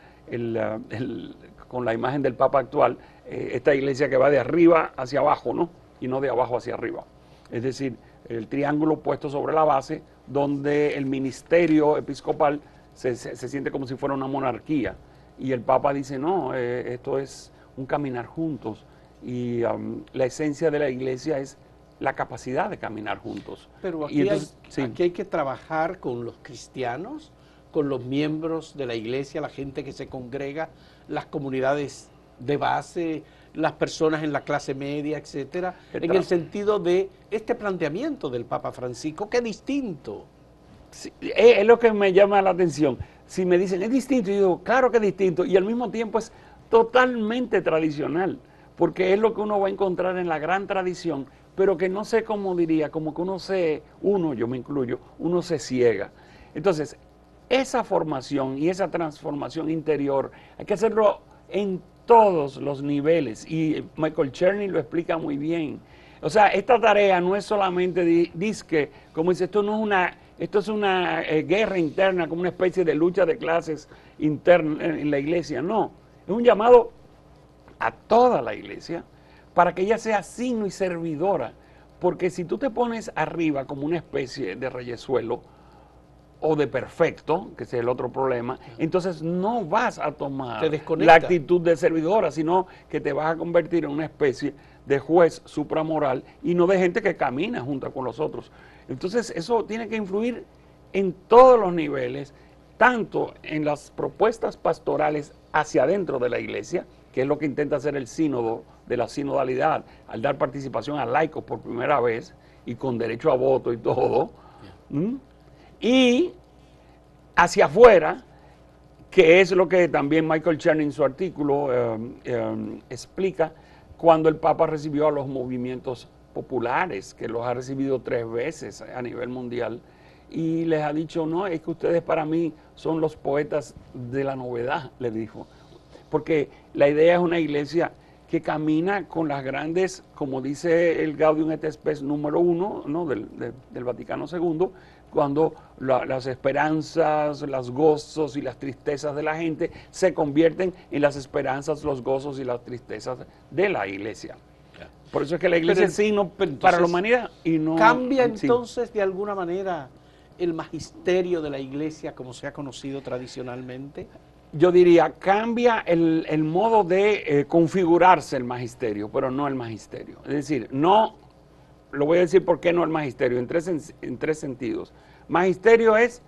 [SPEAKER 3] con la imagen del Papa actual, esta iglesia que va de arriba hacia abajo, ¿no? Y no de abajo hacia arriba. Es decir, el triángulo puesto sobre la base, donde el ministerio episcopal se, siente como si fuera una monarquía. Y el Papa dice, no, eh, esto es un caminar juntos. Y um, la esencia de la iglesia es la capacidad de caminar juntos.
[SPEAKER 2] Pero aquí, hay, aquí hay que trabajar con los cristianos, con los miembros de la iglesia, la gente que se congrega, las comunidades de base, las personas en la clase media, etcétera, en el sentido de este planteamiento del Papa Francisco, que es distinto
[SPEAKER 3] es, lo que me llama la atención. Si me dicen, es distinto, yo digo, claro que es distinto, y al mismo tiempo es totalmente tradicional, porque es lo que uno va a encontrar en la gran tradición, pero que no sé cómo diría, como que uno se, uno, yo me incluyo, uno se ciega. Entonces, esa formación y esa transformación interior hay que hacerlo en todos los niveles, y Michael Cherny lo explica muy bien. O sea, esta tarea no es solamente disque, como dice, esto no es una esto es una eh, guerra interna, como una especie de lucha de clases interna en la iglesia. No, es un llamado a toda la iglesia para que ella sea signo y servidora. Porque si tú te pones arriba como una especie de reyesuelo o de perfecto, que es el otro problema, entonces no vas a tomar la actitud de servidora, sino que te vas a convertir en una especie de juez supramoral y no de gente que camina junto con los otros. Entonces eso tiene que influir en todos los niveles, tanto en las propuestas pastorales hacia adentro de la iglesia, que es lo que intenta hacer el sínodo de la sinodalidad, al dar participación a laicos por primera vez y con derecho a voto y todo, y hacia afuera, que es lo que también Michael Chen en su artículo eh, eh, explica, cuando el Papa recibió a los movimientos populares, que los ha recibido tres veces a nivel mundial, y les ha dicho, no, es que ustedes para mí son los poetas de la novedad, le dijo. Porque la idea es una iglesia que camina con las grandes, como dice el Gaudium et Spes número uno ¿no? del, del Vaticano II, cuando las esperanzas, los gozos y las tristezas de la gente se convierten en las esperanzas, los gozos y las tristezas de la iglesia. Por eso es que la iglesia es signo para la humanidad y no...
[SPEAKER 2] ¿Cambia entonces de alguna manera el magisterio de la iglesia como se ha conocido tradicionalmente?
[SPEAKER 3] Yo diría, cambia el, modo de eh, configurarse el magisterio, pero no el magisterio. Es decir, no, lo voy a decir por qué no el magisterio, en tres, en tres sentidos. Magisterio es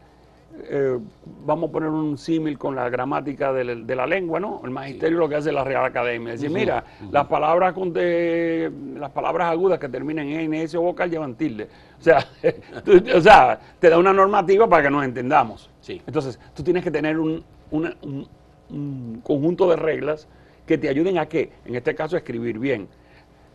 [SPEAKER 3] eh, vamos a poner un símil con la gramática de, la lengua, ¿no? El magisterio lo que hace la Real Academia. Es decir, mira, las palabras con las palabras agudas que terminan en N, S o vocal llevan tilde. O sea, o sea, te da una normativa para que nos entendamos. Sí. Entonces, tú tienes que tener un, un conjunto de reglas que te ayuden a qué? En este caso, a escribir bien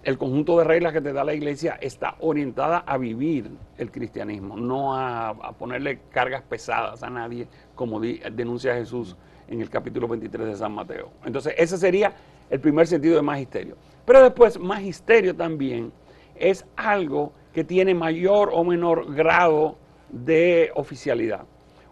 [SPEAKER 3] el conjunto de reglas que te da la iglesia está orientada a vivir el cristianismo, no a, ponerle cargas pesadas a nadie, como denuncia Jesús en el capítulo 23 de San Mateo. Entonces, ese sería el primer sentido de magisterio. Pero después, magisterio también es algo que tiene mayor o menor grado de oficialidad.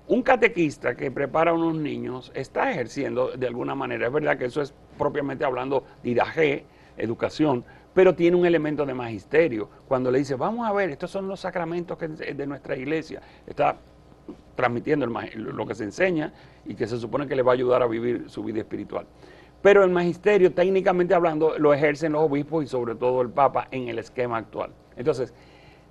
[SPEAKER 3] Un catequista que prepara a unos niños está ejerciendo de alguna manera, es verdad que eso es propiamente hablando dirajé, educación, pero tiene un elemento de magisterio. Cuando le dice, vamos a ver, estos son los sacramentos de nuestra iglesia, está transmitiendo lo que se enseña y que se supone que le va a ayudar a vivir su vida espiritual. Pero el magisterio, técnicamente hablando, lo ejercen los obispos y sobre todo el Papa en el esquema actual. Entonces,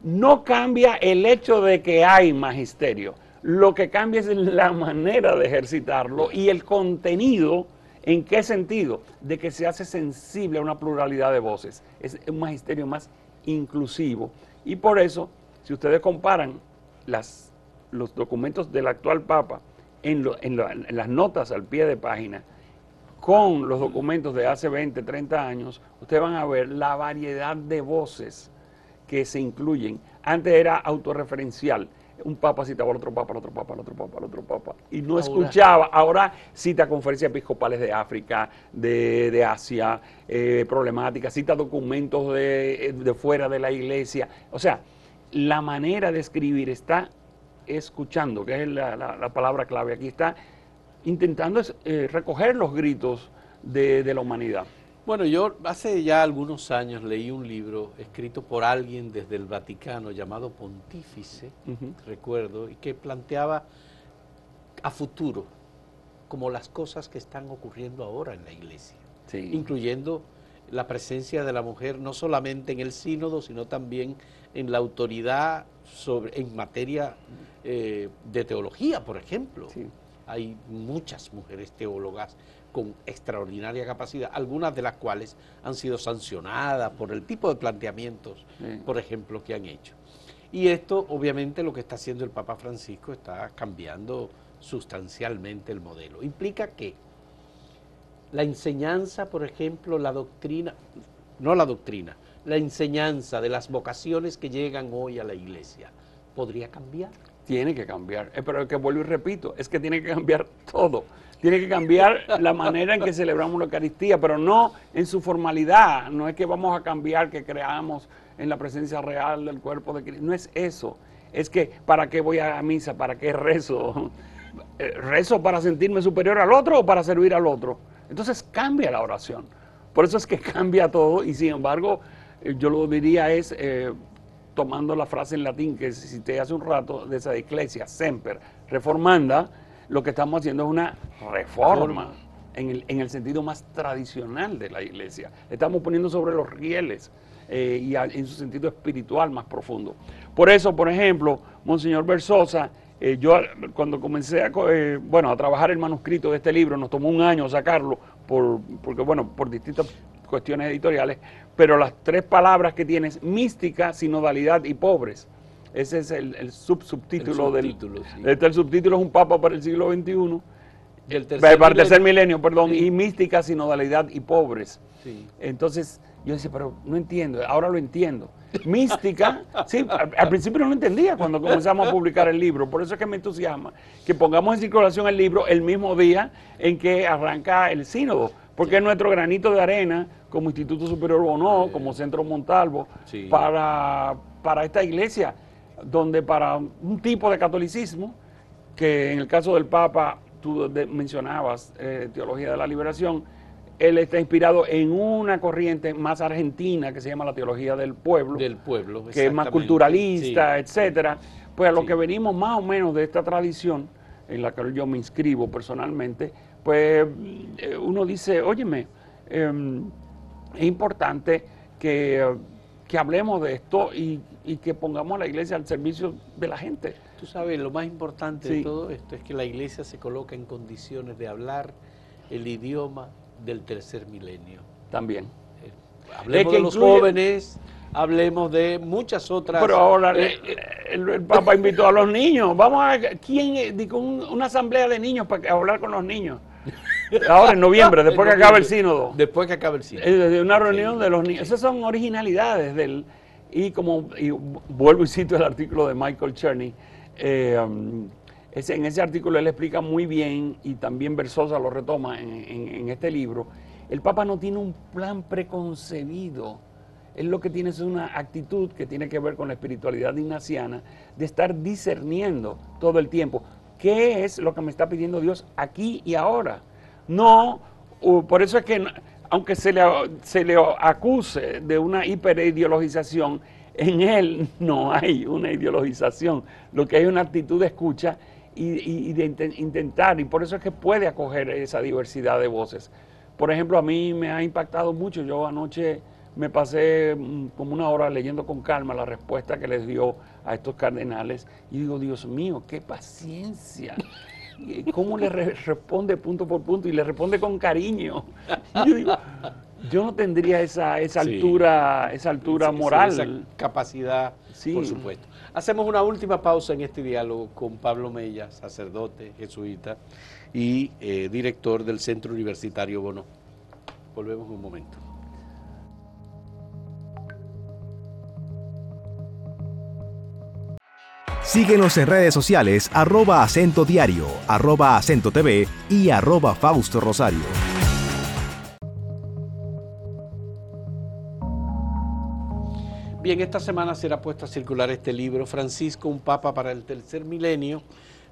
[SPEAKER 3] no cambia el hecho de que hay magisterio, lo que cambia es la manera de ejercitarlo y el contenido. ¿En qué sentido? De que se hace sensible a una pluralidad de voces. Es un magisterio más inclusivo. Y por eso, si ustedes comparan las, los documentos del actual Papa en, en las notas al pie de página con los documentos de hace 20, 30 años, ustedes van a ver la variedad de voces que se incluyen. Antes era autorreferencial un papa citaba al otro papa, al otro papa, al otro papa, al otro papa, y no escuchaba. Ahora cita conferencias episcopales de África, de, Asia, eh, problemáticas, cita documentos de, fuera de la iglesia. O sea, la manera de escribir está escuchando, que es la, palabra clave aquí, está intentando eh, recoger los gritos de la humanidad.
[SPEAKER 2] Bueno, yo hace ya algunos años leí un libro escrito por alguien desde el Vaticano llamado Pontífice, recuerdo, y que planteaba a futuro como las cosas que están ocurriendo ahora en la iglesia, incluyendo la presencia de la mujer no solamente en el sínodo, sino también en la autoridad sobre, en materia eh, de teología, por ejemplo. Hay muchas mujeres teólogas con extraordinaria capacidad, algunas de las cuales han sido sancionadas por el tipo de planteamientos, por ejemplo, que han hecho. Y esto, obviamente, lo que está haciendo el Papa Francisco está cambiando sustancialmente el modelo. Implica que la enseñanza, por ejemplo, la doctrina, no la doctrina, la enseñanza de las vocaciones que llegan hoy a la iglesia, podría cambiar.
[SPEAKER 3] Tiene que cambiar, eh, pero que vuelvo y repito, es que tiene que cambiar todo. Tiene que cambiar la manera en que celebramos la Eucaristía, pero no en su formalidad. No es que vamos a cambiar que creamos en la presencia real del cuerpo de Cristo. No es eso. Es que, ¿para qué voy a misa? ¿Para qué rezo? Eh, ¿Rezo para sentirme superior al otro o para servir al otro? Entonces cambia la oración. Por eso es que cambia todo y sin embargo, eh, yo lo diría es, eh, tomando la frase en latín que cité hace un rato, de esa iglesia, semper, reformanda, lo que estamos haciendo es una reforma en el, en el sentido más tradicional de la iglesia. estamos poniendo sobre los rieles eh, y en su sentido espiritual más profundo. Por eso, por ejemplo, Monseñor Versosa, eh, yo cuando comencé a, eh, bueno, a trabajar el manuscrito de este libro, nos tomó un año sacarlo, por, porque, bueno, por distintas cuestiones editoriales, pero las tres palabras que tienes, mística, sinodalidad y pobres, ese es el, subsubtítulo del. Este el subtítulo es un papa para el siglo XXI. El tercer para el tercer milenio, perdón, y mística, sinodalidad y pobres. Entonces, yo decía, pero no entiendo, ahora lo entiendo. Mística, sí, al, principio no lo entendía cuando comenzamos a publicar el libro, por eso es que me entusiasma que pongamos en circulación el libro el mismo día en que arranca el sínodo, porque es nuestro granito de arena como Instituto Superior Bono, como Centro Montalvo, para, para esta iglesia donde para un tipo de catolicismo, que en el caso del Papa tú mencionabas eh, teología de la liberación, él está inspirado en una corriente más argentina que se llama la teología del pueblo,
[SPEAKER 2] del pueblo,
[SPEAKER 3] que es más culturalista, etcétera. Pues a lo que venimos más o menos de esta tradición, en la que yo me inscribo personalmente, pues eh, uno dice, óyeme, em, es importante que que hablemos de esto y, que pongamos a la iglesia al servicio de la gente.
[SPEAKER 2] Tú sabes, lo más importante de todo esto es que la iglesia se coloca en condiciones de hablar el idioma del tercer milenio.
[SPEAKER 3] También.
[SPEAKER 2] Eh, hablemos de los jóvenes, hablemos de muchas otras.
[SPEAKER 3] Pero ahora eh, eh, el, Papa invitó a los niños. Vamos a quién dijo una asamblea de niños para hablar con los niños. Ahora en noviembre, después que acabe el sínodo.
[SPEAKER 2] Después que acabe el sínodo.
[SPEAKER 3] De una reunión de los niños. Esas son originalidades del... Y como vuelvo y cito el artículo de Michael Cherney, eh, um, en ese artículo él explica muy bien, y también Versosa lo retoma en, este libro, el Papa no tiene un plan preconcebido. Él lo que tiene es una actitud que tiene que ver con la espiritualidad ignaciana, de estar discerniendo todo el tiempo. ¿Qué es lo que me está pidiendo Dios aquí y ahora? No, por eso es que aunque se le, se le acuse de una hiperideologización, en él no hay una ideologización, lo que hay es una actitud de escucha y, de intentar, y por eso es que puede acoger esa diversidad de voces. Por ejemplo, a mí me ha impactado mucho, yo anoche me pasé mm, como una hora leyendo con calma la respuesta que les dio a estos cardenales y digo, Dios mío, qué paciencia. ¿Cómo le responde punto por punto? Y le responde con cariño. yo digo, yo no tendría esa, esa altura, esa altura moral. esa
[SPEAKER 2] capacidad, por supuesto. Hacemos una última pausa en este diálogo con Pablo Mella, sacerdote jesuita y eh, director del Centro Universitario Bono. Volvemos en un momento.
[SPEAKER 1] Síguenos en redes sociales arroba acento diario, arroba acento TV y arroba Fausto Rosario.
[SPEAKER 2] Bien, esta semana será puesto a circular este libro, Francisco, un papa para el tercer milenio,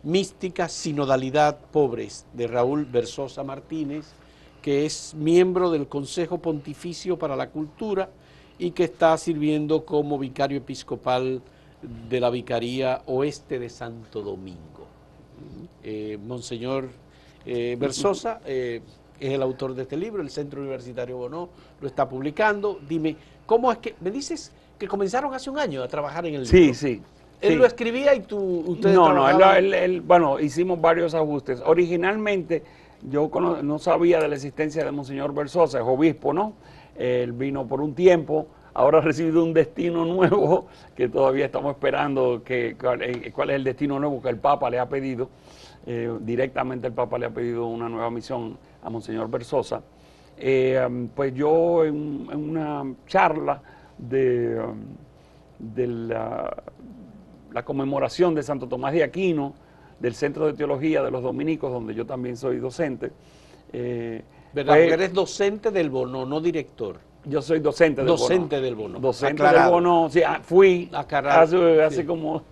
[SPEAKER 2] Mística, Sinodalidad, Pobres, de Raúl Versosa Martínez, que es miembro del Consejo Pontificio para la Cultura y que está sirviendo como vicario episcopal de la Vicaría Oeste de Santo Domingo. Eh, Monseñor eh, Versosa eh, es el autor de este libro, el Centro Universitario Bono lo está publicando. Dime, ¿cómo es que, me dices que comenzaron hace un año a trabajar en el libro?
[SPEAKER 3] Sí, sí.
[SPEAKER 2] Él lo escribía y tú, ustedes
[SPEAKER 3] No, no, él, bueno, hicimos varios ajustes. Originalmente yo no sabía de la existencia de Monseñor Versosa, es obispo, ¿no? Él vino por un tiempo, ahora ha recibido un destino nuevo que todavía estamos esperando que, eh, cuál, es el destino nuevo que el Papa le ha pedido. Eh, directamente el Papa le ha pedido una nueva misión a Monseñor Versosa. Eh, pues yo en, una charla de, de la, conmemoración de Santo Tomás de Aquino, del Centro de Teología de los Dominicos, donde yo también soy docente.
[SPEAKER 2] ¿Verdad? Pues eres docente del bono, no director.
[SPEAKER 3] Yo soy docente del
[SPEAKER 2] docente bono. del bono.
[SPEAKER 3] Docente del bono, sí, ah, fui hace, hace como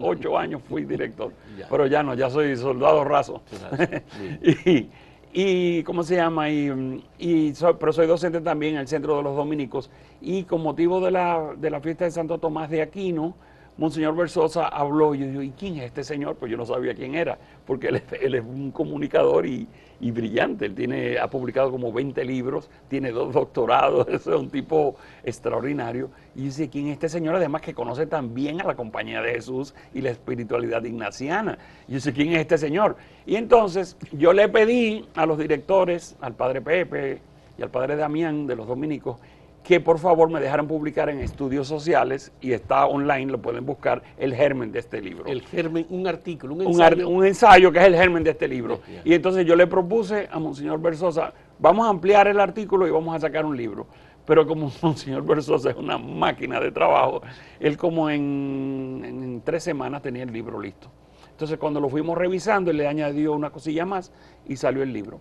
[SPEAKER 3] ocho años fui director, pero ya no, ya soy soldado raso. y, y, ¿cómo se llama? Y, y soy, pero soy docente también en el Centro de los Dominicos y con motivo de la, de la fiesta de Santo Tomás de Aquino, Monseñor Versosa habló y yo digo, ¿y quién es este señor? Pues yo no sabía quién era, porque él, es un comunicador y, y brillante. Él tiene, ha publicado como 20 libros, tiene dos doctorados, es un tipo extraordinario. Y dice, ¿quién es este señor? Además que conoce también a la compañía de Jesús y la espiritualidad ignaciana. Y dice, ¿quién es este señor? Y entonces yo le pedí a los directores, al padre Pepe y al padre Damián de los dominicos, que por favor me dejaran publicar en estudios sociales y está online, lo pueden buscar, el germen de este libro.
[SPEAKER 2] El germen, un artículo, un ensayo.
[SPEAKER 3] Un, ensayo que es el germen de este libro. Y entonces yo le propuse a Monseñor Versosa, vamos a ampliar el artículo y vamos a sacar un libro. Pero como Monseñor Versosa es una máquina de trabajo, él como en, en tres semanas tenía el libro listo. Entonces cuando lo fuimos revisando, él le añadió una cosilla más y salió el libro.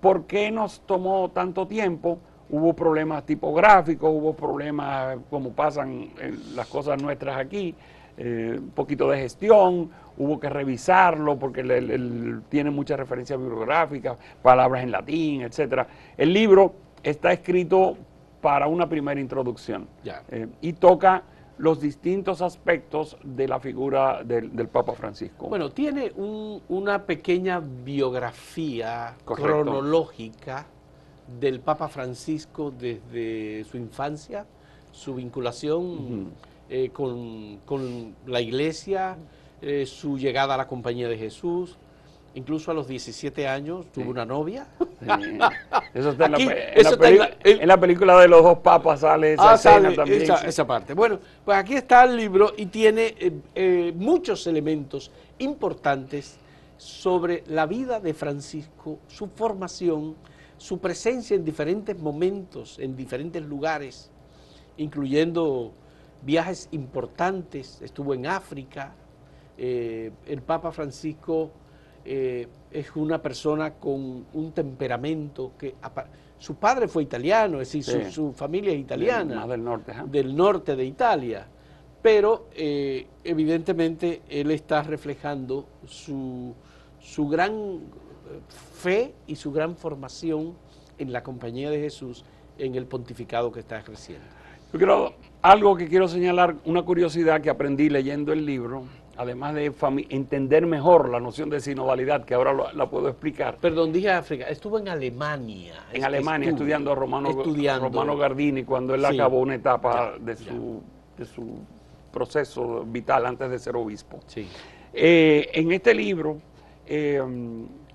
[SPEAKER 3] ¿Por qué nos tomó tanto tiempo? Hubo problemas tipográficos, hubo problemas como pasan en las cosas nuestras aquí, eh, un poquito de gestión, hubo que revisarlo porque tiene muchas referencias bibliográficas, palabras en latín, etcétera. El libro está escrito para una primera introducción eh, y toca los distintos aspectos de la figura del, Papa Francisco.
[SPEAKER 2] Bueno, tiene una pequeña biografía cronológica del Papa Francisco desde su infancia, su vinculación eh, con, la iglesia, eh, su llegada a la compañía de Jesús, incluso a los 17 años tuvo una novia.
[SPEAKER 3] Eso está, en, la, película de los dos papas sale esa ah, también.
[SPEAKER 2] Esa, parte. Bueno, pues aquí está el libro y tiene eh, muchos elementos importantes sobre la vida de Francisco, su formación, su presencia en diferentes momentos, en diferentes lugares, incluyendo viajes importantes, estuvo en África, eh, el Papa Francisco eh, es una persona con un temperamento que... Su padre fue italiano, es decir, su, familia es italiana.
[SPEAKER 3] del norte.
[SPEAKER 2] Del norte de Italia. Pero eh, evidentemente él está reflejando su, su gran fe y su gran formación en la compañía de Jesús en el pontificado que está ejerciendo.
[SPEAKER 3] Yo quiero, algo que quiero señalar, una curiosidad que aprendí leyendo el libro, además de entender mejor la noción de sinodalidad, que ahora la puedo explicar.
[SPEAKER 2] Perdón, dije África, estuvo en Alemania.
[SPEAKER 3] En Alemania, estudiando a Romano, Romano Gardini, cuando él acabó una etapa de, su, de su proceso vital antes de ser obispo.
[SPEAKER 2] Sí.
[SPEAKER 3] Eh, en este libro eh,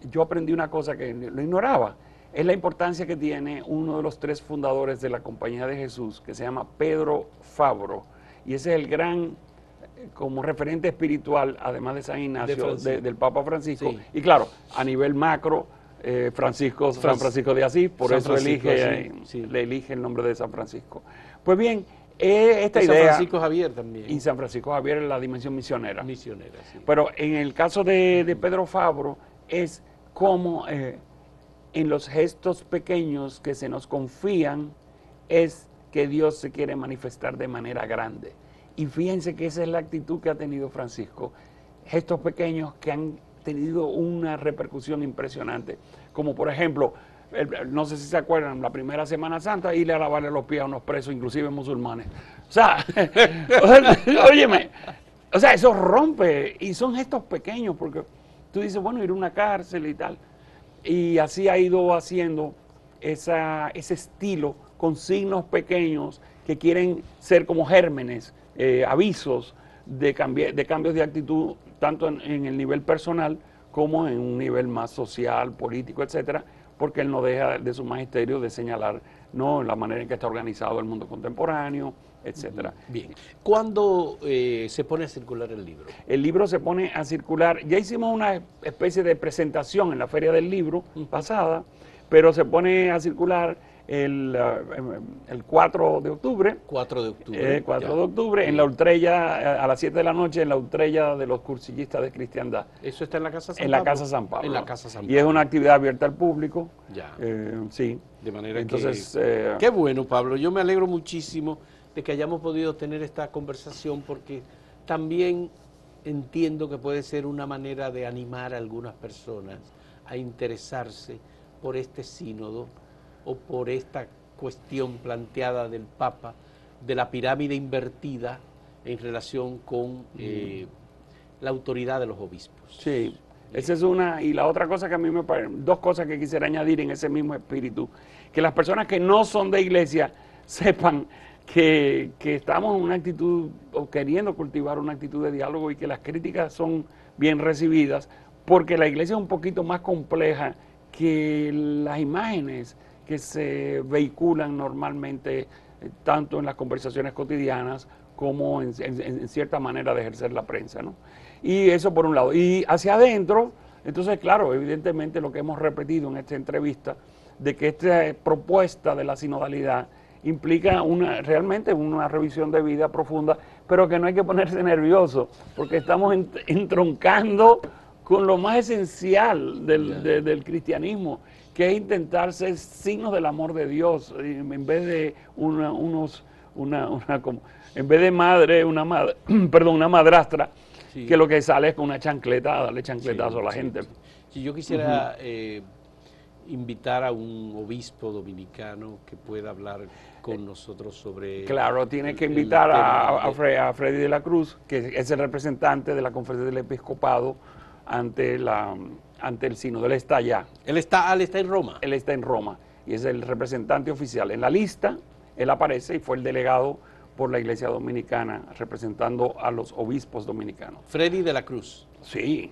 [SPEAKER 3] yo aprendí una cosa que lo ignoraba, es la importancia que tiene uno de los tres fundadores de la Compañía de Jesús, que se llama Pedro Fabro, y ese es el gran como referente espiritual, además de San Ignacio, del Papa Francisco. Y claro, a nivel macro, eh, Francisco, San Francisco de Asís, por eso elige, le elige el nombre de San Francisco. Pues bien, eh, esta idea...
[SPEAKER 2] San Francisco Javier también.
[SPEAKER 3] Y San Francisco Javier en la dimensión misionera.
[SPEAKER 2] Misionera, sí.
[SPEAKER 3] Pero en el caso de, Pedro Fabro, es como eh, en los gestos pequeños que se nos confían, es que Dios se quiere manifestar de manera grande. Y fíjense que esa es la actitud que ha tenido Francisco. Gestos pequeños que han tenido una repercusión impresionante. Como por ejemplo, no sé si se acuerdan, la primera Semana Santa, irle a lavarle los pies a unos presos, inclusive musulmanes. O sea, óyeme, o sea, eso rompe y son gestos pequeños porque tú dices, bueno, ir a una cárcel y tal. Y así ha ido haciendo esa, ese estilo con signos pequeños que quieren ser como gérmenes eh, avisos de, de cambios de actitud, tanto en, el nivel personal como en un nivel más social, político, etcétera, porque él no deja de su magisterio de señalar no la manera en que está organizado el mundo contemporáneo, etcétera.
[SPEAKER 2] Bien. ¿Cuándo eh, se pone a circular el libro?
[SPEAKER 3] El libro se pone a circular. Ya hicimos una especie de presentación en la feria del libro pasada, pero se pone a circular el, eh, el 4 de octubre.
[SPEAKER 2] 4 de octubre.
[SPEAKER 3] 4 eh, de octubre, en la Ultrella, eh, a las 7 de la noche, en la Ultrella de los cursillistas de cristiandad.
[SPEAKER 2] ¿Eso está en la Casa San
[SPEAKER 3] en La casa San Pablo.
[SPEAKER 2] En la Casa San Pablo.
[SPEAKER 3] Y es una actividad abierta al público.
[SPEAKER 2] Ya.
[SPEAKER 3] sí.
[SPEAKER 2] De manera Entonces, que... qué bueno, Pablo. Yo me alegro muchísimo de que hayamos podido tener esta conversación porque también entiendo que puede ser una manera de animar a algunas personas a interesarse por este sínodo o por esta cuestión planteada del Papa de la pirámide invertida en relación con eh, la autoridad de los obispos.
[SPEAKER 3] Sí, esa es una. Y la otra cosa que a mí me parece, dos cosas que quisiera añadir en ese mismo espíritu, que las personas que no son de iglesia sepan que, estamos en una actitud, o queriendo cultivar una actitud de diálogo y que las críticas son bien recibidas, porque la iglesia es un poquito más compleja que las imágenes que se vehiculan normalmente eh, tanto en las conversaciones cotidianas como en, cierta manera de ejercer la prensa. ¿no? Y eso por un lado. Y hacia adentro, entonces, claro, evidentemente lo que hemos repetido en esta entrevista, de que esta propuesta de la sinodalidad implica una, realmente una revisión de vida profunda, pero que no hay que ponerse nervioso, porque estamos entroncando con lo más esencial del, del cristianismo, que es intentar ser signos del amor de Dios, en vez de una, unos, una, una como, en vez de madre, una madre, perdón, una madrastra, que lo que sale es con una chancleta, darle chancletazo a la gente.
[SPEAKER 2] Si yo quisiera eh, invitar a un obispo dominicano que pueda hablar con nosotros sobre...
[SPEAKER 3] Claro, tiene que invitar a, a, Freddy de la Cruz, que es el representante de la Conferencia del Episcopado ante la ante el sínodo. Él está allá.
[SPEAKER 2] Él está, él está en Roma.
[SPEAKER 3] Él está en Roma y es el representante oficial. En la lista, él aparece y fue el delegado por la Iglesia Dominicana representando a los obispos dominicanos.
[SPEAKER 2] Freddy de la Cruz.
[SPEAKER 3] Sí,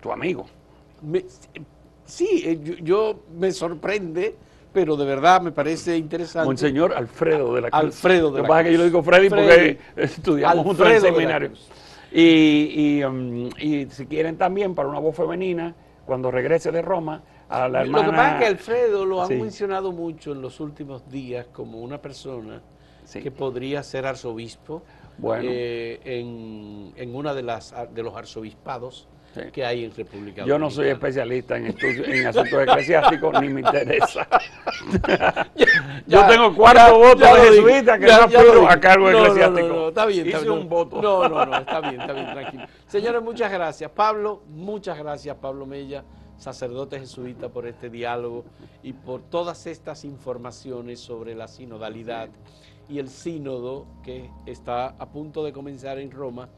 [SPEAKER 3] tu amigo.
[SPEAKER 2] sí, eh, yo, me sorprende, pero de verdad me parece interesante.
[SPEAKER 3] Monseñor Alfredo de la Cruz.
[SPEAKER 2] Alfredo de
[SPEAKER 3] la Cruz. que yo lo digo Freddy, porque estudiamos juntos en el seminario. Y, um, y, si quieren también para una voz femenina, cuando regrese de Roma, a la hermana...
[SPEAKER 2] Lo que pasa es que Alfredo lo han mencionado mucho en los últimos días como una persona que podría ser arzobispo eh, en, en, una de las de los arzobispados que hay en República
[SPEAKER 3] Yo no soy especialista en, en asuntos eclesiásticos, ni me interesa. yo tengo cuatro votos de jesuita que no puedo a cargo no, eclesiástico. No,
[SPEAKER 2] no, está bien.
[SPEAKER 3] Hice un voto.
[SPEAKER 2] No, no, no, está bien, está bien, tranquilo. Señores, muchas gracias. Pablo, muchas gracias, Pablo Mella. sacerdote jesuita, por este diálogo y por todas estas informaciones sobre la sinodalidad y el sínodo que está a punto de comenzar en Roma,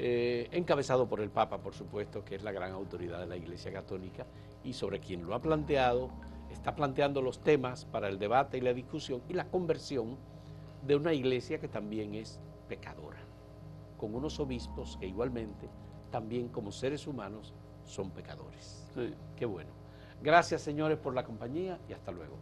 [SPEAKER 2] eh, encabezado por el Papa, por supuesto, que es la gran autoridad de la Iglesia Católica y sobre quien lo ha planteado, está planteando los temas para el debate y la discusión y la conversión de una iglesia que también es pecadora, con unos obispos que igualmente, también como seres humanos, son pecadores. Qué bueno. Gracias, señores, por la compañía y hasta luego.